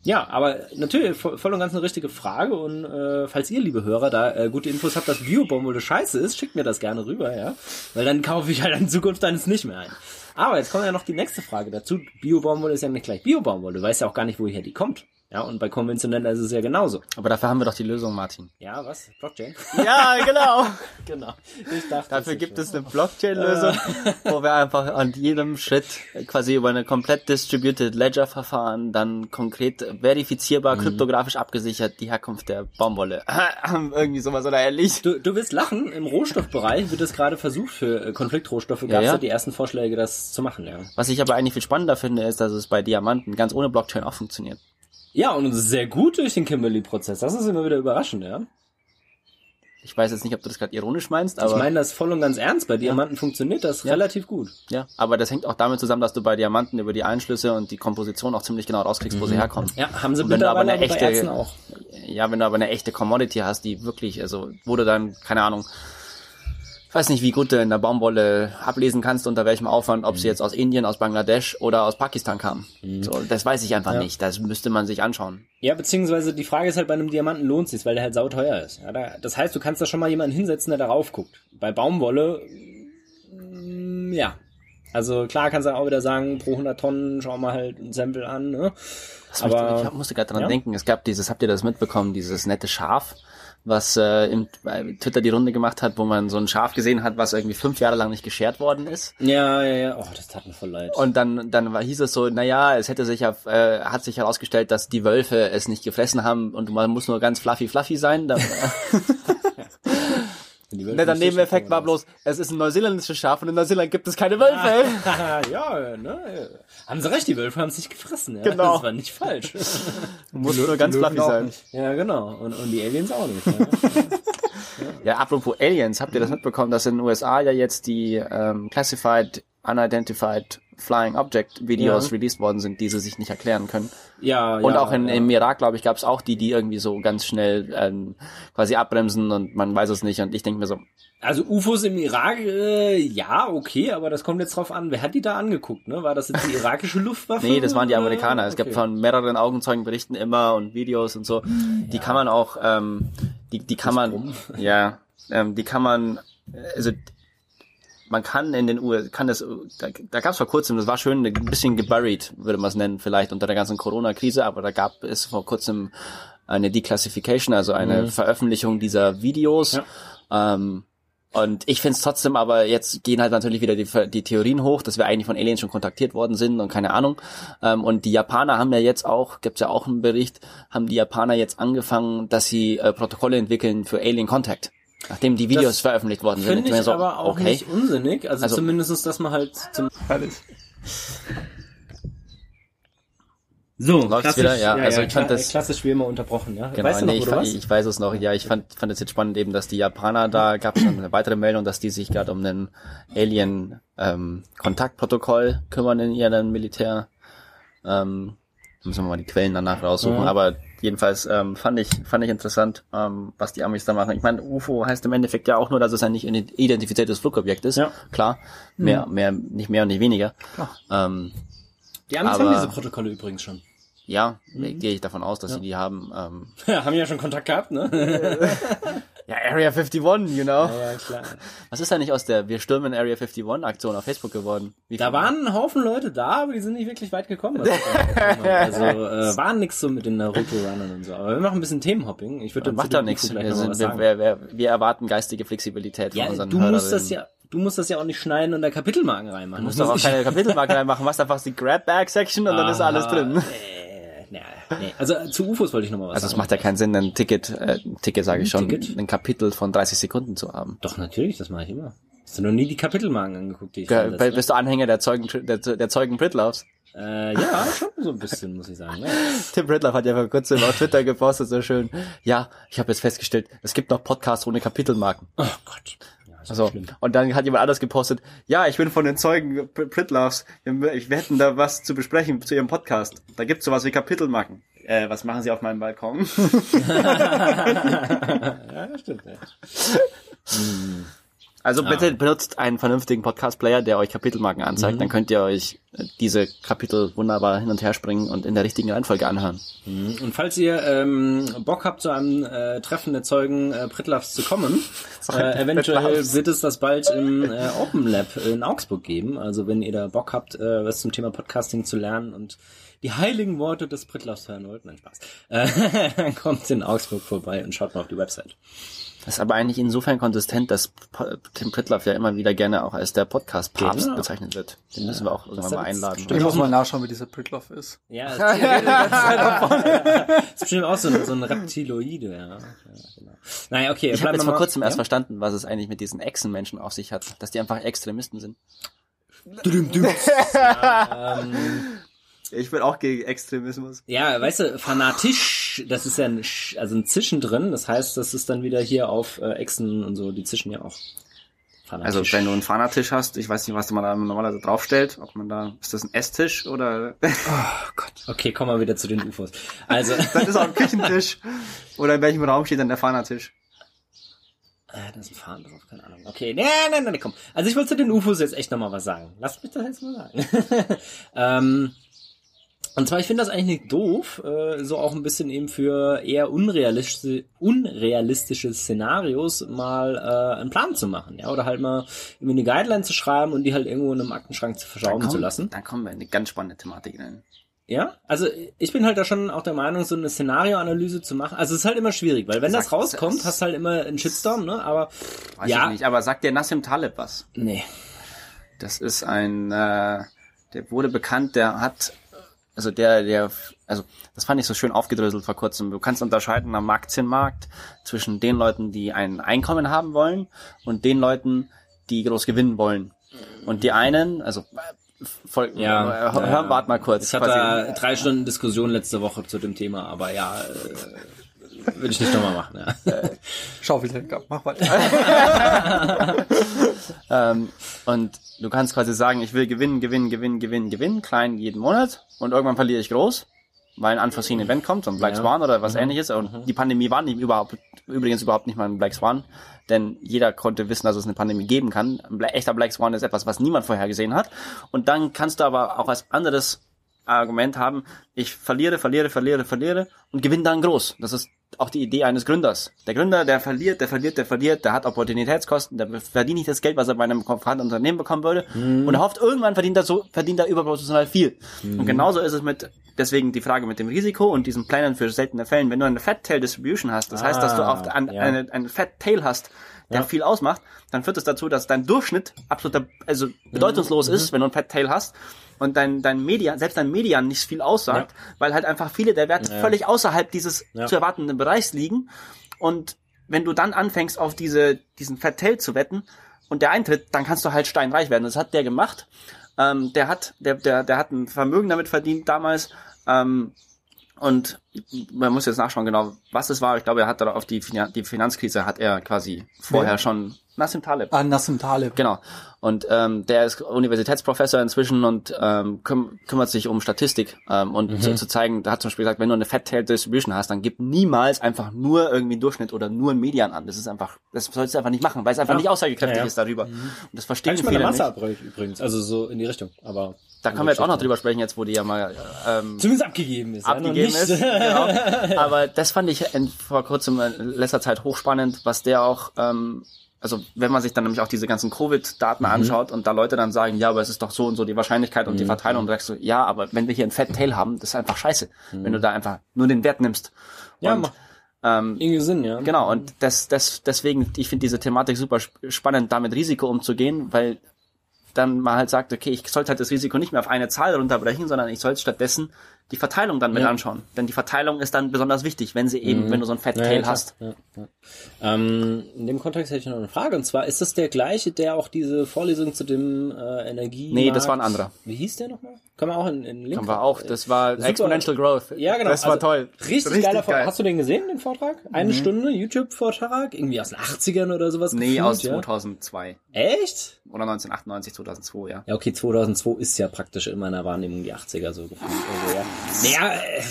ja, aber natürlich voll, und ganz eine richtige Frage und äh, falls ihr, liebe Hörer, da äh, gute Infos habt, dass Biobaumwolle scheiße ist, schickt mir das gerne rüber, ja, weil dann kaufe ich halt in Zukunft eines nicht mehr ein. Aber jetzt kommt ja noch die nächste Frage dazu. Biobaumwolle ist ja nicht gleich Biobaumwolle. Du weißt ja auch gar nicht, woher die kommt. Ja, und bei konventioneller ist es ja genauso. Aber dafür haben wir doch die Lösung, Martin. Ja, was? Blockchain? Ja, genau. genau. Ich dachte, Dafür gibt ist es eine Blockchain-Lösung, wo wir einfach an jedem Schritt quasi über eine komplett distributed Ledger-Verfahren dann konkret verifizierbar, kryptografisch abgesichert die Herkunft der Baumwolle. Irgendwie sowas oder ähnlich. Du, du wirst lachen, im Rohstoffbereich wird es gerade versucht für äh, Konfliktrohstoffe, gab es Ja, ja, ja. die ersten Vorschläge, das zu machen, ja. Was ich aber eigentlich viel spannender finde, ist, dass es bei Diamanten ganz ohne Blockchain auch funktioniert. Ja, und sehr gut durch den Kimberly-Prozess. Das ist immer wieder überraschend, ja. Ich weiß jetzt nicht, ob du das gerade ironisch meinst, aber ich meine das voll und ganz ernst. Bei Diamanten funktioniert das relativ gut. ja, aber das hängt auch damit zusammen, dass du bei Diamanten über die Einschlüsse und die Komposition auch ziemlich genau rauskriegst, wo sie herkommen. Ja, haben sie Und wenn du aber eine echte, ja, wenn du aber eine echte Commodity hast, die wirklich, also wo du dann, keine Ahnung, ich weiß nicht, wie gut du in der Baumwolle ablesen kannst, unter welchem Aufwand, ob sie jetzt aus Indien, aus Bangladesch oder aus Pakistan kam. So, das weiß ich einfach nicht. Das müsste man sich anschauen. Ja, beziehungsweise die Frage ist halt, bei einem Diamanten lohnt sich, weil der halt sauteuer ist. Ja, da, das heißt, du kannst da schon mal jemanden hinsetzen, der darauf guckt. Bei Baumwolle, mm, ja. Also klar kannst du auch wieder sagen, pro 100 Tonnen schau mal halt ein Sample an, ne? Das Aber- möchte, ich musste gerade dran ja. denken. Es gab dieses, habt ihr das mitbekommen, dieses nette Schaf, was äh, im bei Twitter die Runde gemacht hat, wo man so ein Schaf gesehen hat, was irgendwie fünf Jahre lang nicht geschert worden ist. Ja, ja, ja. Oh, das tat mir voll leid. Und dann, dann war, hieß es so, naja, es hätte sich ja, äh, hat sich herausgestellt, dass die Wölfe es nicht gefressen haben und man muss nur ganz fluffy fluffy sein. Netter nicht Nebeneffekt war bloß, es ist ein neuseeländisches Schaf und in Neuseeland gibt es keine Wölfe. ja, ne? Haben sie recht, die Wölfe haben es nicht gefressen. Ja? Genau. Das war nicht falsch. muss nur ganz fluffy sein. nicht. ja, genau. Und, und die Aliens auch nicht. Ja? Ja, apropos Aliens, habt ihr das mitbekommen, dass in den USA ja jetzt die ähm, Classified Unidentified Flying Object Videos Ja. released worden sind, die sie sich nicht erklären können. ja, Und ja, auch in, ja. im Irak, glaube ich, gab es auch die, die irgendwie so ganz schnell ähm, quasi abbremsen und man weiß es nicht. Und ich denke mir so, Also UFOs im Irak, äh, ja, okay, aber das kommt jetzt drauf an. Wer hat die da angeguckt, ne? War das jetzt die irakische Luftwaffe? nee, das waren die Amerikaner. Es okay. gibt von mehreren Augenzeugenberichten immer und Videos und so. Die kann man auch, ähm, die, die kann man, ja, ähm, die kann man, äh, also man kann in den USA, kann das, da, da gab es vor kurzem, das war schön, ein bisschen geburied, würde man es nennen, vielleicht unter der ganzen Corona-Krise, aber da gab es vor kurzem eine Declassification, also eine Veröffentlichung dieser Videos. Ähm, und ich find's trotzdem, aber jetzt gehen halt natürlich wieder die, die Theorien hoch, dass wir eigentlich von Aliens schon kontaktiert worden sind und keine Ahnung. Ähm, und die Japaner haben ja jetzt auch, gibt's ja auch einen Bericht, haben die Japaner jetzt angefangen, dass sie äh, Protokolle entwickeln für Alien Contact. Nachdem die Videos Das veröffentlicht worden sind. Finde ich so, aber auch okay. nicht unsinnig. Also, Also- zumindestens, dass man halt zum Herrlich. So, Läuft's wieder? Ja, also ich fand das- klassisch wie immer unterbrochen, ja. Genau, weißt du noch, nee, ich, warst? ich weiß es noch. Ja, ich fand, fand es jetzt spannend eben, dass die Japaner, da gab es eine weitere Meldung, dass die sich gerade um den Alien ähm, Kontaktprotokoll kümmern in ihrem Militär. Ähm, müssen wir mal die Quellen danach raussuchen. Mhm. Aber jedenfalls ähm, fand ich fand ich interessant, ähm, was die Amis da machen. Ich meine, UFO heißt im Endeffekt ja auch nur, dass es ein nicht identifiziertes Flugobjekt ist. Ja. Klar, mehr mehr nicht mehr und nicht weniger. Ähm, Die Amis aber- haben diese Protokolle übrigens schon. ja, Mhm. gehe ich davon aus, dass sie die haben. Ähm, Ja, haben ja schon Kontakt gehabt, ne? ja, Area 51, you know. ja, klar. Was ist eigentlich aus der Wir stürmen Area 51 Aktion auf Facebook geworden? Wie Da waren ein Haufen Leute da, aber die sind nicht wirklich weit gekommen. also äh, war nix so mit den Naruto-Runnern und so. Aber wir machen ein bisschen Themenhopping. Ich würde macht doch nichts. Wir, sind, wir, wir, wir, erwarten geistige Flexibilität von Ja, unseren du musst das ja, du musst das ja auch nicht schneiden und da Kapitelmarken reinmachen. Du musst doch auch keine Kapitelmarke reinmachen, machst einfach die Grab-Bag-Section und dann ist alles drin. Äh, nee, nee. Also zu UFOs wollte ich noch mal was Also es macht ja keinen Sinn, ein Ticket, äh, ein Ticket sage ich schon, Ticket? ein Kapitel von 30 Sekunden zu haben. Doch, natürlich, das mache ich immer. Hast du noch nie die Kapitelmarken angeguckt, die ich reinsetze? Bist du Anhänger der Zeugen, der, der Zeugen Pritlaufs? Äh, ja, schon so ein bisschen, muss ich sagen. Ne? Tim Bradlove hat ja vor kurzem auf Twitter gepostet, so schön. Ja, ich habe jetzt festgestellt, es gibt noch Podcasts ohne Kapitelmarken. Oh Gott. Also, schlimm. und dann hat jemand anders gepostet, ja, ich bin von den Zeugen Pritloves, wir wir hätten da was zu besprechen zu ihrem Podcast. Da gibt's sowas wie Kapitelmarken. Äh, was machen Sie auf meinem Balkon? Ja, stimmt. Ja. Also bitte benutzt einen vernünftigen Podcast-Player, der euch Kapitelmarken anzeigt, dann könnt ihr euch äh, diese Kapitel wunderbar hin und her springen und in der richtigen Reihenfolge anhören. Und falls ihr ähm, Bock habt, zu einem äh, Treffen der Zeugen äh, Pritlavs zu kommen, äh, eventuell wird es das bald im äh, Open Lab in Augsburg geben. Also wenn ihr da Bock habt, äh, was zum Thema Podcasting zu lernen und die heiligen Worte des Pritlavs hören wollt, nein Spaß, äh, dann kommt in Augsburg vorbei und schaut mal auf die Website. Das ist aber eigentlich insofern konsistent, dass Tim Pritloff ja immer wieder gerne auch als der Podcast-Papst Genau. bezeichnet wird. Den müssen wir auch irgendwann mal einladen. Ich muss mal nachschauen, wie dieser Prickloff ist. Ja, das ist, bestimmt auch so ein, so ein Reptiloide, ja. ja genau. Naja, okay, Ich habe jetzt mal- kurzem erst ja? verstanden, was es eigentlich mit diesen Echsenmenschen auf sich hat. Dass die einfach Extremisten sind. ähm, Ich bin auch gegen Extremismus. Ja, weißt du, fanatisch, das ist ja ein, Sch- also ein Zischen drin, das heißt, das ist dann wieder hier auf äh, Echsen und so, die zischen ja auch. Fanatisch. Also wenn du einen Fanatisch hast, ich weiß nicht, was man da normalerweise draufstellt, ob man da, ist das ein Esstisch oder Okay, kommen wir wieder zu den UFOs. Also, das ist auch ein Küchentisch oder in welchem Raum steht dann der Fanatisch? äh, da ist ein Faden drauf, keine Ahnung. Okay, nee, nee, nee, nee, komm. Also ich wollte zu den UFOs jetzt echt nochmal was sagen. Lass mich das jetzt mal sagen. ähm, und zwar, ich finde das eigentlich nicht doof, äh, so auch ein bisschen eben für eher unrealistische, unrealistische Szenarios mal äh, einen Plan zu machen, ja, oder halt mal irgendwie eine Guideline zu schreiben und die halt irgendwo in einem Aktenschrank zu verschrauben zu lassen. Dann kommen wir in eine ganz spannende Thematik rein. Ja, also ich bin halt da schon auch der Meinung, so eine Szenarioanalyse zu machen. Also es ist halt immer schwierig, weil wenn das Sag- rauskommt, das- hast halt immer einen Shitstorm, ne? Aber Weiß ja, ich nicht, aber sagt dir Nassim Taleb was? nee. Das ist ein, äh, der wurde bekannt, der hat, also der, der, also das fand ich so schön aufgedröselt vor kurzem. Du kannst unterscheiden am Aktienmarkt zwischen den Leuten, die ein Einkommen haben wollen und den Leuten, die groß gewinnen wollen. Und die einen, also voll, Ja, äh, hör, ja. hör mal kurz. Ich hatte drei Stunden Diskussion letzte Woche zu dem Thema, aber ja, äh, würde ich nicht nochmal machen. Ja. Schaufeltrinker, mach weiter. Ähm, und du kannst quasi sagen, ich will gewinnen, gewinnen, gewinnen, gewinnen, gewinnen, klein jeden Monat und irgendwann verliere ich groß, weil ein unforeseen Event kommt, so ein Black Ja. Swan oder was ähnliches. Und die Pandemie war nicht überhaupt, übrigens überhaupt nicht mal ein Black Swan, denn jeder konnte wissen, dass es eine Pandemie geben kann. Ein echter Black Swan ist etwas, was niemand vorher gesehen hat. Und dann kannst du aber auch als anderes Argument haben, ich verliere, verliere, verliere, verliere und gewinne dann groß. Das ist auch die Idee eines Gründers. Der Gründer, der verliert, der verliert, der verliert, der hat Opportunitätskosten, der verdient nicht das Geld, was er bei einem vorhandenen Unternehmen bekommen würde und er hofft, irgendwann verdient er so, verdient er überproportional viel. Und genauso ist es mit, deswegen die Frage mit dem Risiko und diesen Plänen für seltene Fällen. Wenn du eine Fat Tail Distribution hast, das heißt, dass du Ah, oft an, ja. eine, eine Fat Tail hast, der Ja. viel ausmacht, dann führt es dazu, dass dein Durchschnitt absoluter, also bedeutungslos Mhm. ist, wenn du ein Fat Tail hast und dein, dein Median, selbst dein Median nicht viel aussagt, weil halt einfach viele der Werte Ja. völlig außerhalb dieses Ja. zu erwartenden Bereichs liegen. Und wenn du dann anfängst, auf diese, diesen Fat Tail zu wetten und der eintritt, dann kannst du halt steinreich werden. Das hat der gemacht. Ähm, der hat, der, der, der hat ein Vermögen damit verdient damals. Ähm, und man muss jetzt nachschauen genau, was es war. Ich glaube, er hat da auf die, Finan die Finanzkrise hat er quasi vorher Wer? schon Nassim Taleb. Ah, Nassim Taleb. Genau. Und ähm, der ist Universitätsprofessor inzwischen und ähm, küm kümmert sich um Statistik ähm, und zu, zu zeigen, da hat zum Beispiel gesagt, wenn du eine Fat Tail Distribution hast, dann gib niemals einfach nur irgendwie einen Durchschnitt oder nur einen Median an. Das ist einfach, das sollst du einfach nicht machen, weil es einfach Ja. nicht aussagekräftig Ja, ja. ist darüber. Und das verstehen viele eine nicht. Masse abbrechen übrigens, also so in die Richtung, aber... Da können wir jetzt auch noch drüber sprechen, jetzt wo die ja mal ähm, Zumindest abgegeben ist. abgegeben ja, noch ist. Genau. Aber das fand ich in, vor kurzem in letzter Zeit hochspannend, was der auch, ähm, also wenn man sich dann nämlich auch diese ganzen Covid-Daten Mhm. anschaut und da Leute dann sagen, ja, aber es ist doch so und so die Wahrscheinlichkeit und die Verteilung, und du sagst so, ja, aber wenn wir hier ein Fat Tail haben, das ist einfach scheiße, wenn du da einfach nur den Wert nimmst. Mhm. Ja, und, ähm, irgendwie Sinn, ja. Genau, und das, das, deswegen, ich finde diese Thematik super sp- spannend, da mit Risiko umzugehen, weil dann man halt sagt, okay, ich sollte halt das Risiko nicht mehr auf eine Zahl runterbrechen, sondern ich sollte stattdessen die Verteilung dann mit Ja. anschauen. Denn die Verteilung ist dann besonders wichtig, wenn sie eben, wenn du so ein Fat Ja, ja, Tail klar. hast. Ja, ja. Ähm, in dem Kontext hätte ich noch eine Frage. Und zwar, ist das der gleiche, der auch diese Vorlesung zu dem äh, Energie... Nee, das war ein anderer. Wie hieß der nochmal? Kann man auch in, in Link... Haben wir auch. Das war Super. Exponential Growth. Ja, genau. Das war Also, toll. Richtig, geiler Vortrag. Hast du den gesehen, den Vortrag? Eine Stunde YouTube-Vortrag? Irgendwie aus den 80ern oder sowas? Nee, gefühlt, aus ja? 2002. Echt? Oder 1998, 2002, ja. Ja, okay, 2002 ist ja praktisch in meiner Wahrnehmung die 80er so gefühlt. Also, ja. Naja, äh,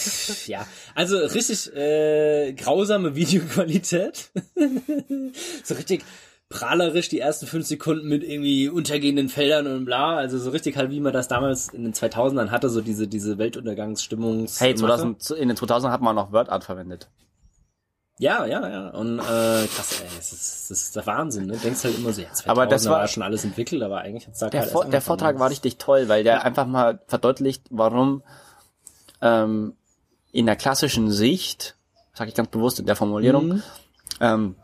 ja. Also richtig äh, grausame Videoqualität. so richtig prahlerisch die ersten fünf Sekunden mit irgendwie untergehenden Feldern und bla. Also so richtig halt, wie man das damals in den 2000ern hatte, so diese, diese Weltuntergangsstimmung. Hey, 2000, in den 2000 hat man noch WordArt verwendet. Ja, ja, ja. Und äh, krass, ey, das ist, das ist der Wahnsinn. Ne? Denkst halt immer so, ja, 2000 Aber das war- schon alles entwickelt, aber eigentlich hat's da Der, Vor der. Vortrag war richtig toll, weil der einfach mal verdeutlicht, warum ähm, in der klassischen Sicht, sage ich ganz bewusst in der Formulierung, Mhm. ähm,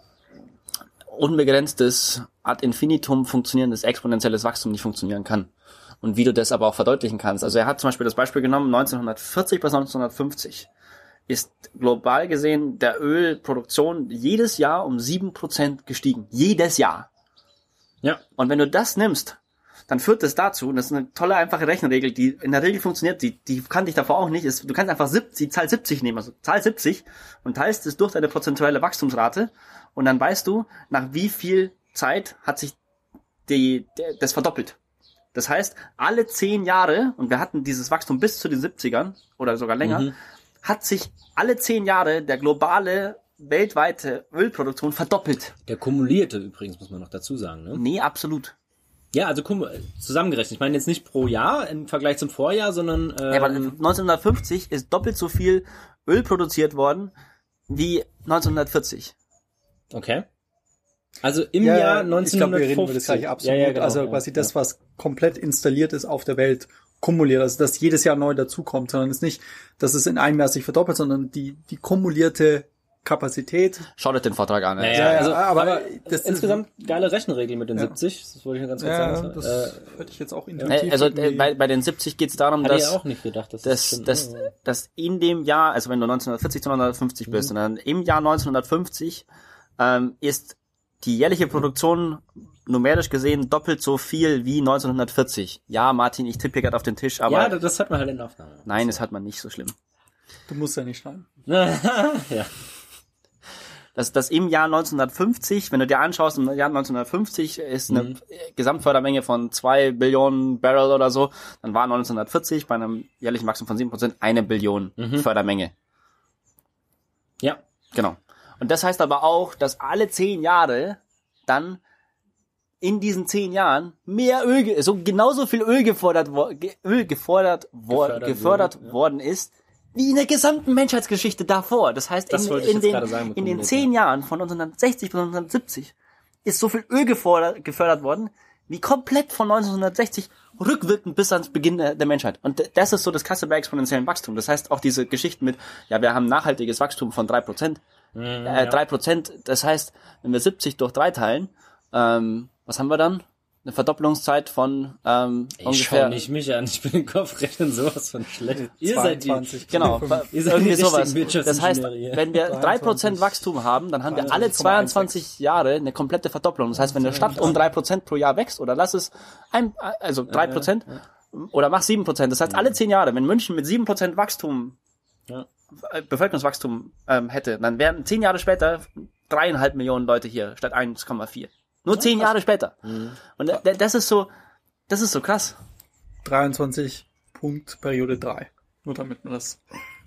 unbegrenztes ad infinitum funktionierendes exponentielles Wachstum nicht funktionieren kann. Und wie du das aber auch verdeutlichen kannst. Also er hat zum Beispiel das Beispiel genommen, 1940 bis 1950 ist global gesehen der Ölproduktion jedes Jahr um 7% gestiegen. Jedes Jahr. Ja. Und wenn du das nimmst, dann führt das dazu, und das ist eine tolle, einfache Rechenregel, die in der Regel funktioniert, die, die kannte ich davor auch nicht, ist, du kannst einfach 70, die Zahl 70 nehmen, also Zahl 70, und teilst es durch deine prozentuelle Wachstumsrate, und dann weißt du, nach wie viel Zeit hat sich die, der, das verdoppelt. Das heißt, alle zehn Jahre, und wir hatten dieses Wachstum bis zu den 70ern, oder sogar länger, Mhm. hat sich alle zehn Jahre der globale, weltweite Ölproduktion verdoppelt. Der kumulierte übrigens, muss man noch dazu sagen. Ne? Nee, absolut. Ja, also zusammengerechnet. Ich meine jetzt nicht pro Jahr im Vergleich zum Vorjahr, sondern ähm, Ja, aber 1950 ist doppelt so viel Öl produziert worden wie 1940. okay. Also im Ja, Jahr ich glaube, wir 1950. reden über das gleiche absolut. Ja, ja, genau, also ja, quasi ja. das, was komplett installiert ist auf der Welt, kumuliert. Also dass jedes Jahr neu dazukommt, sondern es ist nicht, dass es in einem Jahr sich verdoppelt, sondern die, die kumulierte Kapazität. Schaut euch den Vortrag an. Naja. Ja, ja, also, aber aber, das ist- insgesamt geile Rechenregel mit den Ja. 70. Das wollte ich nur ganz kurz Ja, sagen. das äh, hätte ich jetzt auch Hey, intuitiv. also äh, bei, bei den 70 geht es darum, hatte ich dass, auch nicht gedacht, dass dass, stimmt. dass, Ja. dass in dem Jahr, also wenn du 1940 zu 1950 bist, und dann im Jahr 1950 ähm, ist die jährliche Produktion numerisch gesehen doppelt so viel wie 1940. Ja, Martin, ich tippe hier gerade auf den Tisch, aber ja, das hat man halt in der Aufnahme. nein, das hat man nicht so schlimm. du musst ja nicht schneiden. ja. Dass das im Jahr 1950, wenn du dir anschaust, im Jahr 1950 ist eine Mhm. Gesamtfördermenge von zwei Billionen Barrel oder so, dann war 1940 bei einem jährlichen Wachstum von 7% eine Billion Mhm. Fördermenge. Ja. Genau. Und das heißt aber auch, dass alle zehn Jahre dann in diesen zehn Jahren mehr Öl, so genauso viel Öl gefordert, Öl gefordert, Gefördert gefördert, wurde, ja. worden ist, wie in der gesamten Menschheitsgeschichte davor. Das heißt, Das in, in, den, sagen in den zehn Jahren von 1960 bis 1970 ist so viel Öl gefordert, gefördert worden, wie komplett von 1960 rückwirkend bis ans Beginn der, der Menschheit. Und das ist so das Krasse bei exponentiellem Wachstum. Das heißt, auch diese Geschichten mit, ja, wir haben nachhaltiges Wachstum von drei Prozent, äh, drei Prozent, das heißt, wenn wir 70 durch drei teilen, ähm, was haben wir dann? Eine Verdoppelungszeit von ähm, Ich ungefähr schau nicht mich an, ich bin im Kopfrechnen sowas von schlecht. Ihr seid die, 22. Genau, Ihr seid irgendwie die sowas. Das heißt, wenn wir 3% 23, Wachstum haben, dann haben wir alle 23,16. 22 Jahre eine komplette Verdopplung. Das heißt, wenn eine Stadt um 3% pro Jahr wächst, oder lass es ein, also 3%, oder mach 7%, das heißt alle 10 Jahre, wenn München mit 7% Wachstum, Ja. äh, Bevölkerungswachstum ähm, hätte, dann wären 10 Jahre später dreieinhalb Millionen Leute hier statt 1,4. Nur 10 Jahre später. Mhm. Und das ist so, das ist so krass. 23 Punkt Periode 3. Nur damit man das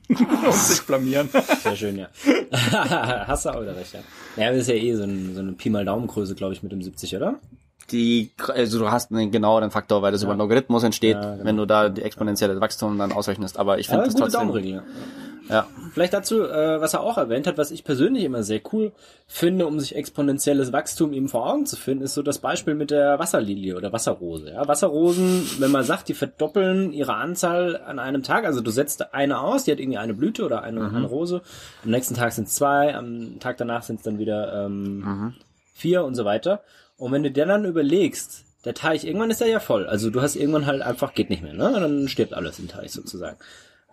sich blamieren. Sehr schön, ja. Hast du auch wieder recht, ja. Ja, das ist ja eh so, ein, so eine Pi mal Daumengröße, glaube ich, mit dem 70, oder? die, also du hast einen genaueren Faktor, weil das über einen Logarithmus entsteht, Ja, genau. wenn du da die exponentielle Wachstum dann ausrechnest. Aber ich Ja, finde das trotzdem. Daumenregel, ja. Ja. Vielleicht dazu, äh, was er auch erwähnt hat, was ich persönlich immer sehr cool finde, um sich exponentielles Wachstum eben vor Augen zu finden, ist so das Beispiel mit der Wasserlilie oder Wasserrose. Ja, Wasserrosen, wenn man sagt, die verdoppeln ihre Anzahl an einem Tag, also du setzt eine aus, die hat irgendwie eine Blüte oder eine, eine Rose, am nächsten Tag sind es zwei, am Tag danach sind es dann wieder ähm, vier und so weiter. Und wenn du dir dann überlegst, der Teich, irgendwann ist er ja voll. Also du hast irgendwann halt einfach, geht nicht mehr, ne? Und dann stirbt alles im Teich sozusagen.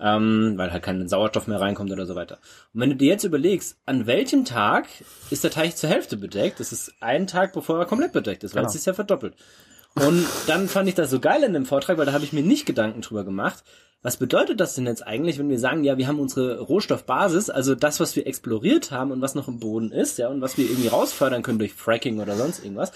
Ähm, weil halt kein Sauerstoff mehr reinkommt oder so weiter. Und wenn du dir jetzt überlegst, an welchem Tag ist der Teich zur Hälfte bedeckt, das ist ein Tag, bevor er komplett bedeckt ist, weil Genau. es sich ja verdoppelt. Und dann fand ich das so geil in dem Vortrag, weil da habe ich mir nicht Gedanken drüber gemacht. Was bedeutet das denn jetzt eigentlich, wenn wir sagen, ja, wir haben unsere Rohstoffbasis, also das, was wir exploriert haben und was noch im Boden ist, ja, und was wir irgendwie rausfördern können durch Fracking oder sonst irgendwas,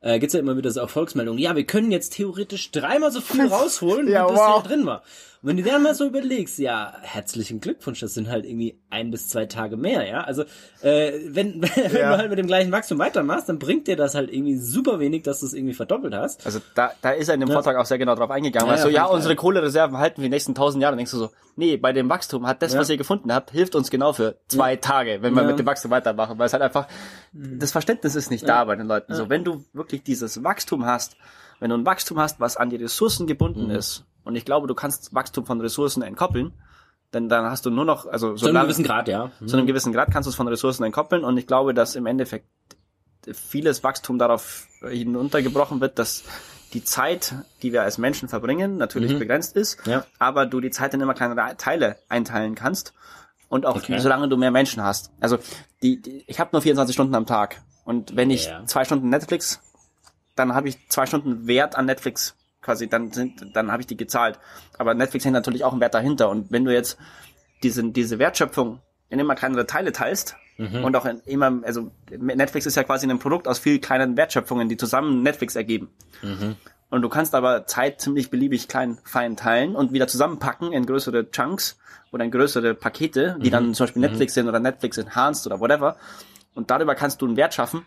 äh, gibt's ja immer wieder so Erfolgsmeldungen. Ja, wir können jetzt theoretisch dreimal so viel rausholen, Ja, wie bisher wow. drin war. Und wenn du dir dann mal so überlegst, ja, herzlichen Glückwunsch, das sind halt irgendwie ein bis zwei Tage mehr, ja. Also äh, wenn, wenn Ja. du halt mit dem gleichen Wachstum weitermachst, dann bringt dir das halt irgendwie super wenig, dass du es irgendwie verdoppelt hast. Also da, da ist er in dem Vortrag auch sehr genau drauf eingegangen. Ja, weil so, ja, ja, unsere. Kohlereserven halten wir die nächsten tausend Jahre. Dann denkst du so, nee, bei dem Wachstum hat das, Ja. was ihr gefunden habt, hilft uns genau für zwei Tage, wenn wir Ja. mit dem Wachstum weitermachen. Weil es halt einfach, das Verständnis ist nicht da bei den Leuten. So, wenn du wirklich dieses Wachstum hast, wenn du ein Wachstum hast, was an die Ressourcen gebunden ist, und ich glaube, du kannst Wachstum von Ressourcen entkoppeln, denn dann hast du nur noch, also Zu einem gewissen Grad, ja. Mhm. zu einem gewissen Grad kannst du es von Ressourcen entkoppeln und ich glaube, dass im Endeffekt vieles Wachstum darauf hinuntergebrochen wird, dass die Zeit, die wir als Menschen verbringen, natürlich begrenzt ist, Ja. aber du die Zeit in immer kleinere Teile einteilen kannst und auch Okay. solange du mehr Menschen hast. Also die, die ich habe nur 24 Stunden am Tag und wenn ich Ja. zwei Stunden Netflix, dann habe ich zwei Stunden Wert an Netflix quasi, dann sind, dann habe ich die gezahlt. Aber Netflix hängt natürlich auch ein Wert dahinter und wenn du jetzt diese, diese Wertschöpfung in immer kleinere Teile teilst und auch in immer, also Netflix ist ja quasi ein Produkt aus viel kleinen Wertschöpfungen, die zusammen Netflix ergeben. Und du kannst aber Zeit ziemlich beliebig klein, fein teilen und wieder zusammenpacken in größere Chunks oder in größere Pakete, die dann zum Beispiel Netflix sind oder Netflix Enhanced oder whatever. Und darüber kannst du einen Wert schaffen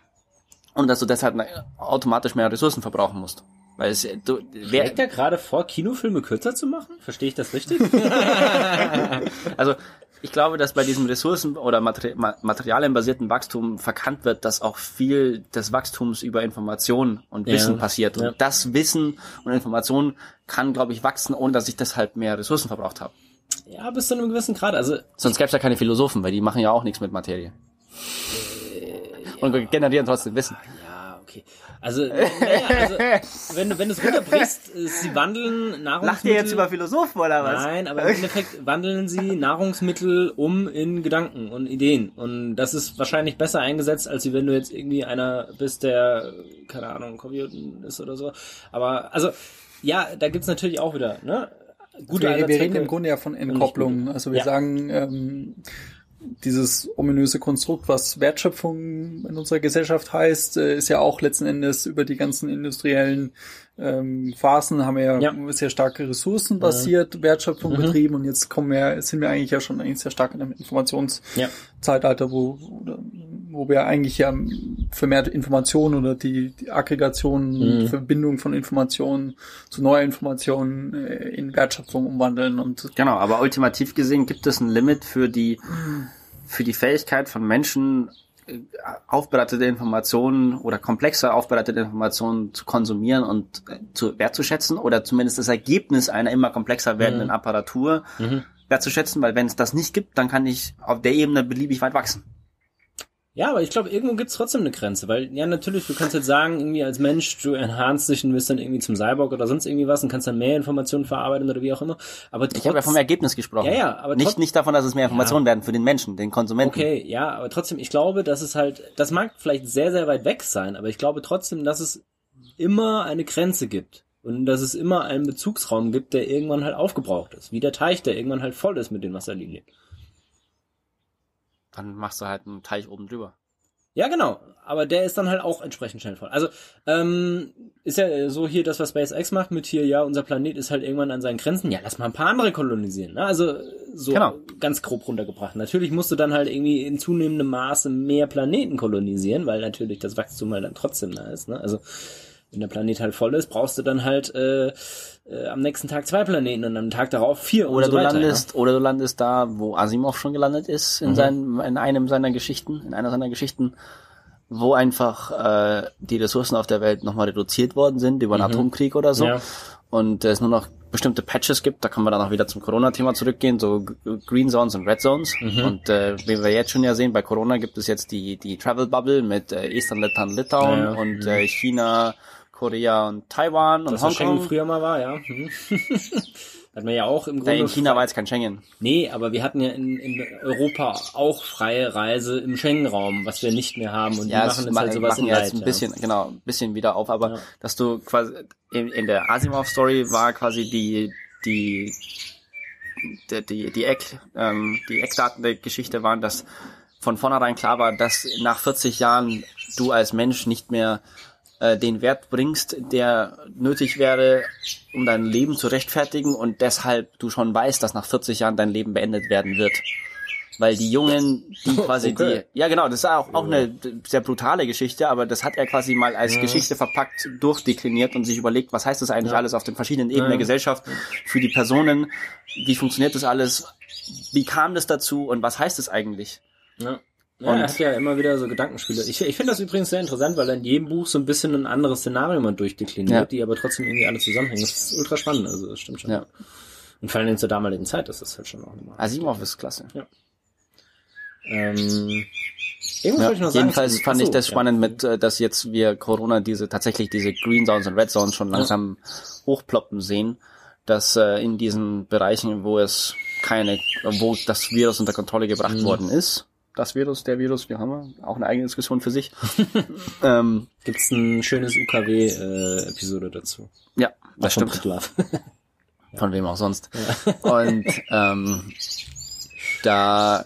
und dass du deshalb automatisch mehr Ressourcen verbrauchen musst. Weil es, du, wer, Schlägt er gerade vor, Kinofilme kürzer zu machen? Verstehe ich das richtig? Also ich glaube, dass bei diesem Ressourcen- oder Materi ma- materialienbasierten Wachstum verkannt wird, dass auch viel des Wachstums über Information und Ja, Wissen passiert. Und ja. das Wissen und Information kann, glaube ich, wachsen, ohne dass ich deshalb mehr Ressourcen verbraucht habe. ja, bis zu einem gewissen Grad. Also Sonst gäbe es ja keine Philosophen, weil die machen ja auch nichts mit Materie. Und generieren trotzdem Wissen. Ja, okay. Also, naja, also wenn du wenn du es runterbrichst, äh, sie wandeln Nahrungsmittel. Lacht ihr jetzt über Philosophen oder was? Nein, aber im Endeffekt wandeln sie Nahrungsmittel um in Gedanken und Ideen. Und das ist wahrscheinlich besser eingesetzt, als wenn du jetzt irgendwie einer bist, der, keine Ahnung, Computer ist oder so. Aber, also, ja, da gibt's natürlich auch wieder, ne? Gute wir, wir reden im Grunde ja von Entkopplung. gute. Also wir Ja. sagen, ähm, dieses ominöse Konstrukt, was Wertschöpfung in unserer Gesellschaft heißt, äh, ist ja auch letzten Endes über die ganzen industriellen ähm, Phasen haben wir ja, Ja. sehr starke ressourcenbasiert Wertschöpfung betrieben und jetzt kommen wir, sind wir eigentlich ja schon eigentlich sehr stark in einem Ja. Informationszeitalter, wo, wo, wo wir eigentlich ja vermehrt Informationen oder die, die Aggregation, Mhm. die Verbindung von Informationen zu neuer Informationen äh, in Wertschöpfung umwandeln und Genau, aber ultimativ gesehen gibt es ein Limit für die, für die Fähigkeit von Menschen, äh, aufbereitete Informationen oder komplexer aufbereitete Informationen zu konsumieren und äh, zu wertzuschätzen oder zumindest das Ergebnis einer immer komplexer werdenden Apparatur wertzuschätzen, weil wenn es das nicht gibt, dann kann ich auf der Ebene beliebig weit wachsen. Ja, aber ich glaube, irgendwo gibt's trotzdem eine Grenze, weil ja natürlich, du kannst jetzt sagen, irgendwie als Mensch, du enhanced dich und wirst dann irgendwie zum Cyborg oder sonst irgendwie was und kannst dann mehr Informationen verarbeiten oder wie auch immer. Aber Ich habe ja vom Ergebnis gesprochen. Ja, ja, aber nicht, trotz- nicht davon, dass es mehr Informationen werden für den Menschen, den Konsumenten. Okay, ja, aber trotzdem, ich glaube, dass es halt, das mag vielleicht sehr, sehr weit weg sein, aber ich glaube trotzdem, dass es immer eine Grenze gibt. Und dass es immer einen Bezugsraum gibt, der irgendwann halt aufgebraucht ist. Wie der Teich, der irgendwann halt voll ist mit den Wasserlinien. Dann machst du halt einen Teich oben drüber. Ja, genau. Aber der ist dann halt auch entsprechend schnell voll. Also, ähm, ist ja so hier das, was SpaceX macht mit hier, ja, unser Planet ist halt irgendwann an seinen Grenzen. Ja, lass mal ein paar andere kolonisieren. Ne? Also, so Genau. ganz grob runtergebracht. Natürlich musst du dann halt irgendwie in zunehmendem Maße mehr Planeten kolonisieren, weil natürlich das Wachstum halt dann trotzdem da ist. Ne? Also, wenn der Planet halt voll ist, brauchst du dann halt äh, äh, am nächsten Tag zwei Planeten und am Tag darauf vier Oder so du weiter. landest, oder du landest da, wo Asimov schon gelandet ist, Mhm. in seinem, in einem seiner Geschichten, in einer seiner Geschichten, wo einfach äh, die Ressourcen auf der Welt nochmal reduziert worden sind über einen Atomkrieg oder so. Mhm. Ja. Und es nur noch bestimmte Patches gibt, da können wir dann auch wieder zum Corona-Thema zurückgehen, so Green Zones und Red Zones. Mhm. Und äh, wie wir jetzt schon ja sehen, bei Corona gibt es jetzt die, die Travel Bubble mit äh, Estland, Lettland, Litauen Ja, ja. und äh, China, Korea und Taiwan und Das, was Schengen Hongkong. früher mal war, ja. Mhm. Hatten wir ja auch im Ja, Grunde. in China war jetzt kein Schengen. Nee, aber wir hatten ja in, in Europa auch freie Reise im Schengen-Raum, was wir nicht mehr haben. Und die Ja, machen es jetzt ma- halt sowas machen in ja jetzt ein ja. bisschen, genau, ein bisschen wieder auf, aber Ja. dass du quasi in, in der Asimov-Story war quasi die die die die, die Eck ähm, die Eckdaten der Geschichte waren, dass von vornherein klar war, dass nach 40 Jahren du als Mensch nicht mehr äh, den Wert bringst, der nötig wäre, um dein Leben zu rechtfertigen und deshalb du schon weißt, dass nach 40 Jahren dein Leben beendet werden wird. Weil die Jungen, die quasi Okay. die, ja genau, das ist auch, auch eine sehr brutale Geschichte, aber das hat er quasi mal als Geschichte verpackt, durchdekliniert und sich überlegt, was heißt das eigentlich alles auf den verschiedenen Ebenen Ja. der Gesellschaft für die Personen, wie funktioniert das alles, wie kam das dazu und was heißt es eigentlich? Ja. Ja, er hat ja immer wieder so Gedankenspiele. Ich, ich finde das übrigens sehr interessant, weil in jedem Buch so ein bisschen ein anderes Szenario man durchdekliniert, Ja. die aber trotzdem irgendwie alle zusammenhängen. Das ist ultra spannend, also das stimmt schon. Ja. Und vor allem zur damaligen Zeit ist das halt schon auch nochmal. Asimov ist klasse. Ähm, irgendwas Ja, wollte ich noch sagen. jedenfalls zum- fand ich Achso, das ja. spannend mit, äh, dass jetzt wir Corona diese tatsächlich diese Green Zones und Red Zones schon langsam hochploppen sehen, dass äh, in diesen Bereichen, wo es keine, wo das Virus unter Kontrolle gebracht Mhm. worden ist, das Virus, der Virus, wir haben ja auch eine eigene Diskussion für sich. ähm, Gibt's ein schönes UKW-Episode dazu. ja, das Von stimmt. Von wem auch sonst. Und ähm, da,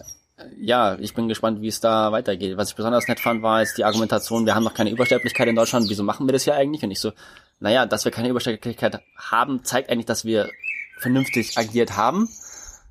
ja, ich bin gespannt, wie es da weitergeht. Was ich besonders nett fand, war jetzt die Argumentation, wir haben noch keine Übersterblichkeit in Deutschland, wieso machen wir das hier eigentlich? Und ich so, naja, dass wir keine Übersterblichkeit haben, zeigt eigentlich, dass wir vernünftig agiert haben.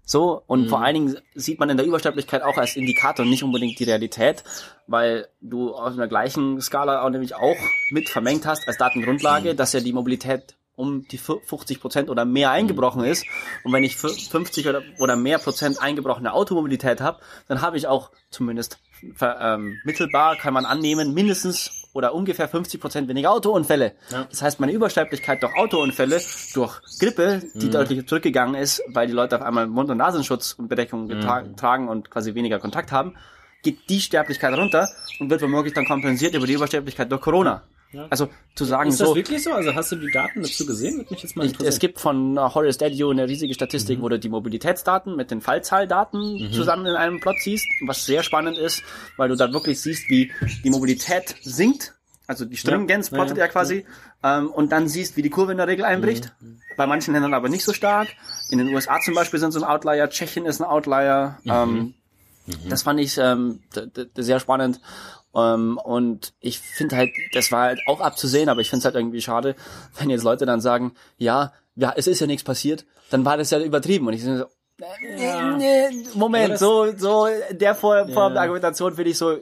So, und vor allen Dingen sieht man in der Übersterblichkeit auch als Indikator nicht unbedingt die Realität, weil du auf einer gleichen Skala auch nämlich auch mit vermengt hast als Datengrundlage, dass ja die Mobilität um die 50 Prozent oder mehr eingebrochen ist. Und wenn ich 50 oder, oder mehr Prozent eingebrochene Automobilität habe, dann habe ich auch zumindest ver, ähm, mittelbar, kann man annehmen, mindestens oder ungefähr 50 Prozent weniger Autounfälle. Ja. Das heißt, meine Übersterblichkeit durch Autounfälle, durch Grippe, die deutlich zurückgegangen ist, weil die Leute auf einmal Mund- und Nasenschutz und Bedeckung getra- tragen und quasi weniger Kontakt haben, geht die Sterblichkeit runter und wird womöglich dann kompensiert über die Übersterblichkeit durch Corona. Also zu sagen Ist das so, wirklich so? Also hast du die Daten dazu gesehen? Würde mich jetzt mal interessieren. es gibt von äh, Horace Dadio eine riesige Statistik, wo du die Mobilitätsdaten mit den Fallzahldaten zusammen in einem Plot siehst, was sehr spannend ist, weil du da wirklich siehst, wie die Mobilität sinkt. Also die Stringenz Ja, plottet ja, er quasi. Ähm, und dann siehst, wie die Kurve in der Regel einbricht. Bei manchen Ländern aber nicht so stark. In den USA zum Beispiel sind so ein Outlier, Tschechien ist ein Outlier. Ähm, Das fand ich ähm, sehr spannend. Ähm, und ich finde halt, das war halt auch abzusehen, aber ich finde es halt irgendwie schade, wenn jetzt Leute dann sagen, ja, ja, es ist ja nichts passiert, dann war das ja übertrieben. Und ich so, Ja. nee, Moment, so, so, der Form Ja. der Argumentation finde ich so,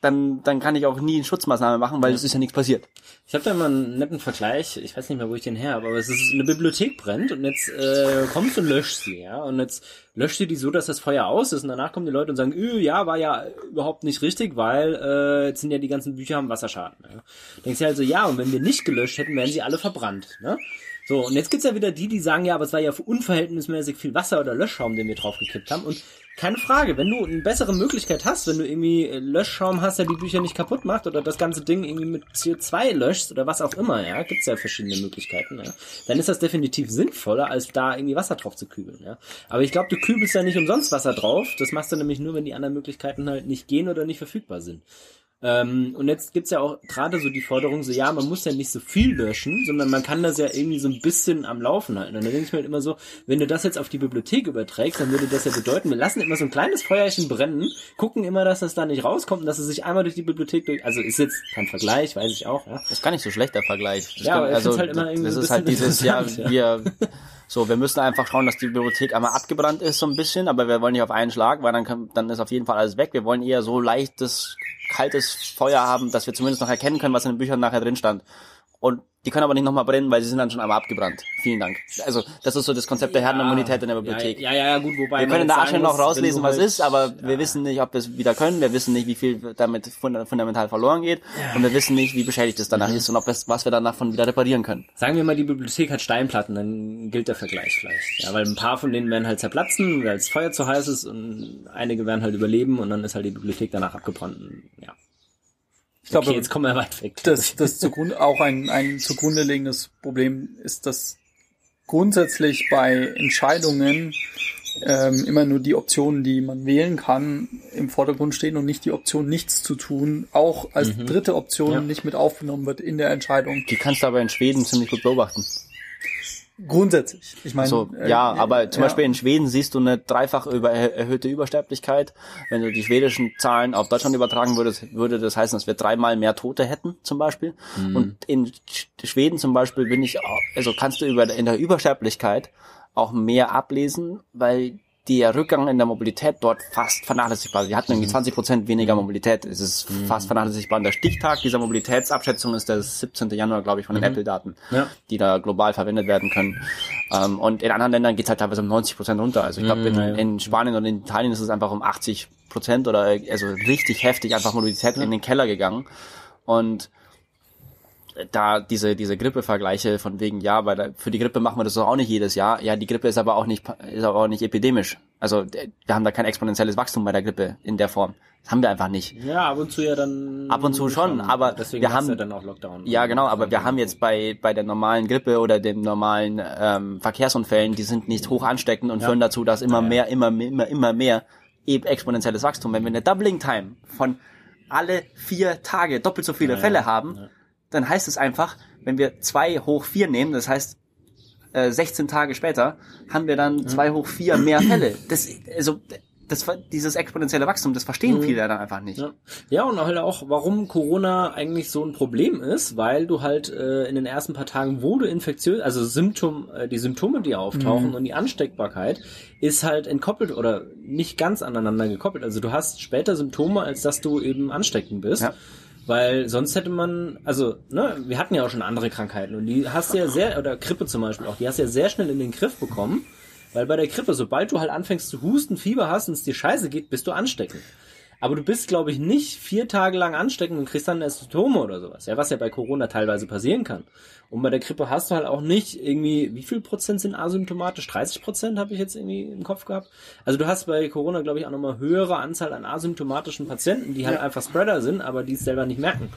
dann, dann kann ich auch nie eine Schutzmaßnahme machen, weil es ist ja nichts passiert. Ich habe da mal einen netten Vergleich, ich weiß nicht mehr, wo ich den her habe, aber es ist eine Bibliothek brennt und jetzt äh, kommst du und löscht sie, ja, und jetzt löscht du die so, dass das Feuer aus ist und danach kommen die Leute und sagen, öh, ja, war ja überhaupt nicht richtig, weil äh, jetzt sind ja die ganzen Bücher haben Wasserschaden. Ja. Denkst du halt so, ja, und wenn wir nicht gelöscht hätten, wären sie alle verbrannt. Ne? So, und jetzt gibt's ja wieder die, die sagen, ja, aber es war ja unverhältnismäßig viel Wasser oder Löschschaum, den wir draufgekippt haben. Und keine Frage, wenn du eine bessere Möglichkeit hast, wenn du irgendwie äh, Löschschaum hast, der die Bücher nicht kaputt macht oder das ganze Ding irgendwie mit CO2 löschst oder was auch immer, ja, gibt's ja verschiedene Möglichkeiten, ja, dann ist das definitiv sinnvoller, als da irgendwie Wasser drauf zu kübeln, ja. Aber ich glaube, du kübelst ja nicht umsonst Wasser drauf, das machst du nämlich nur, wenn die anderen Möglichkeiten halt nicht gehen oder nicht verfügbar sind. Ähm, und jetzt gibt's ja auch gerade so die Forderung, so ja, man muss ja nicht so viel löschen, sondern man kann das ja irgendwie so ein bisschen am Laufen halten. Und dann denke ich mir halt immer so, wenn du das jetzt auf die Bibliothek überträgst, dann würde das ja bedeuten, wir lassen immer so ein kleines Feuerchen brennen, gucken immer, dass das da nicht rauskommt und dass es sich einmal durch die Bibliothek durch, also ist jetzt kein Vergleich, weiß ich auch, ja. Das ist gar nicht so schlecht, der Vergleich. Das Ja, kann- aber ich find's halt immer irgendwie das so ist halt dieses, ja, interessant, wir, so, wir müssen einfach schauen, dass die Bibliothek einmal abgebrannt ist, so ein bisschen, aber wir wollen nicht auf einen Schlag, weil dann dann ist auf jeden Fall alles weg. Wir wollen eher so leichtes, kaltes Feuer haben, dass wir zumindest noch erkennen können, was in den Büchern nachher drin stand. Und die können aber nicht nochmal brennen, weil sie sind dann schon einmal abgebrannt. Vielen Dank. Also, das ist so das Konzept der Herdenimmunität in der Bibliothek. Ja, ja, ja, gut, wobei Wir können da schon noch rauslesen, was halt- ist, aber wir wissen nicht, ob wir es wieder können. Wir wissen nicht, wie viel damit funda- fundamental verloren geht. Und wir wissen nicht, wie beschädigt es danach ist und ob es, was wir danach von wieder reparieren können. Sagen wir mal, die Bibliothek hat Steinplatten, dann gilt der Vergleich vielleicht. Ja, weil ein paar von denen werden halt zerplatzen, weil das Feuer zu heiß ist und einige werden halt überleben und dann ist halt die Bibliothek danach abgebrannt. Ja. Ich glaube, Okay, jetzt kommen wir weit weg. das, das zugrunde, auch ein, ein zugrunde liegendes Problem ist, dass grundsätzlich bei Entscheidungen ähm, immer nur die Optionen, die man wählen kann, im Vordergrund stehen und nicht die Option, nichts zu tun, auch als dritte Option Ja. nicht mit aufgenommen wird in der Entscheidung. Die kannst du aber in Schweden ziemlich gut beobachten. Grundsätzlich. Ich meine, So, äh, ja, aber zum ja. Beispiel in Schweden siehst du eine dreifach über erhöhte Übersterblichkeit. Wenn du die schwedischen Zahlen auf Deutschland übertragen würdest, würde das heißen, dass wir dreimal mehr Tote hätten, zum Beispiel. Und in Sch- Schweden zum Beispiel bin ich, auch- also kannst du über, in der Übersterblichkeit auch mehr ablesen, weil der Rückgang in der Mobilität dort fast vernachlässigbar. Wir hatten irgendwie 20 Prozent weniger Mobilität. Es ist fast vernachlässigbar. Und der Stichtag dieser Mobilitätsabschätzung ist der 17. Januar, glaube ich, von den Apple-Daten, Ja. die da global verwendet werden können. Ähm, und in anderen Ländern geht's halt teilweise um 90 Prozent runter. Also ich glaube, in, ja, ja. in Spanien und in Italien ist es einfach um 80 Prozent oder also richtig heftig einfach Mobilität in den Keller gegangen. Und da diese diese Grippevergleiche von wegen ja, bei der, für die Grippe machen wir das doch auch nicht jedes Jahr. Ja, die Grippe ist aber auch nicht ist aber auch nicht epidemisch. Also wir haben da kein exponentielles Wachstum bei der Grippe in der Form. Das haben wir einfach nicht. Ja, ab und zu ja dann. Ab und zu schon, aber deswegen wir haben- ja dann auch Lockdown. Ja, genau, aber wir haben jetzt bei bei der normalen Grippe oder dem normalen ähm, Verkehrsunfällen, die sind nicht hoch ansteckend und führen dazu, dass immer Ja, ja. mehr, immer mehr, immer immer mehr eben exponentielles Wachstum. Wenn wir eine Doubling Time von alle vier Tage doppelt so viele Fälle haben, dann heißt es einfach, wenn wir zwei hoch vier nehmen, das heißt äh, 16 Tage später, haben wir dann zwei hoch vier mehr Fälle. Das also das dieses exponentielle Wachstum, das verstehen viele dann einfach nicht. Ja. ja, und halt auch, warum Corona eigentlich so ein Problem ist, weil du halt äh, in den ersten paar Tagen, wo du infektiös, also Symptom, äh, die Symptome, die auftauchen und die Ansteckbarkeit ist halt entkoppelt oder nicht ganz aneinander gekoppelt. Also du hast später Symptome, als dass du eben ansteckend bist. Ja. Weil sonst hätte man, also, ne, wir hatten ja auch schon andere Krankheiten und die hast du ja sehr, oder Grippe zum Beispiel auch, die hast du ja sehr schnell in den Griff bekommen. Weil bei der Grippe, sobald du halt anfängst zu husten, Fieber hast und es dir scheiße geht, bist du ansteckend. Aber du bist, glaube ich, nicht vier Tage lang ansteckend und kriegst dann erst Symptome oder sowas. Ja, was ja bei Corona teilweise passieren kann. Und bei der Grippe hast du halt auch nicht irgendwie, wie viel Prozent sind asymptomatisch? 30 Prozent habe ich jetzt irgendwie im Kopf gehabt. Also du hast bei Corona, glaube ich, auch nochmal höhere Anzahl an asymptomatischen Patienten, die halt einfach Spreader sind, aber die es selber nicht merken.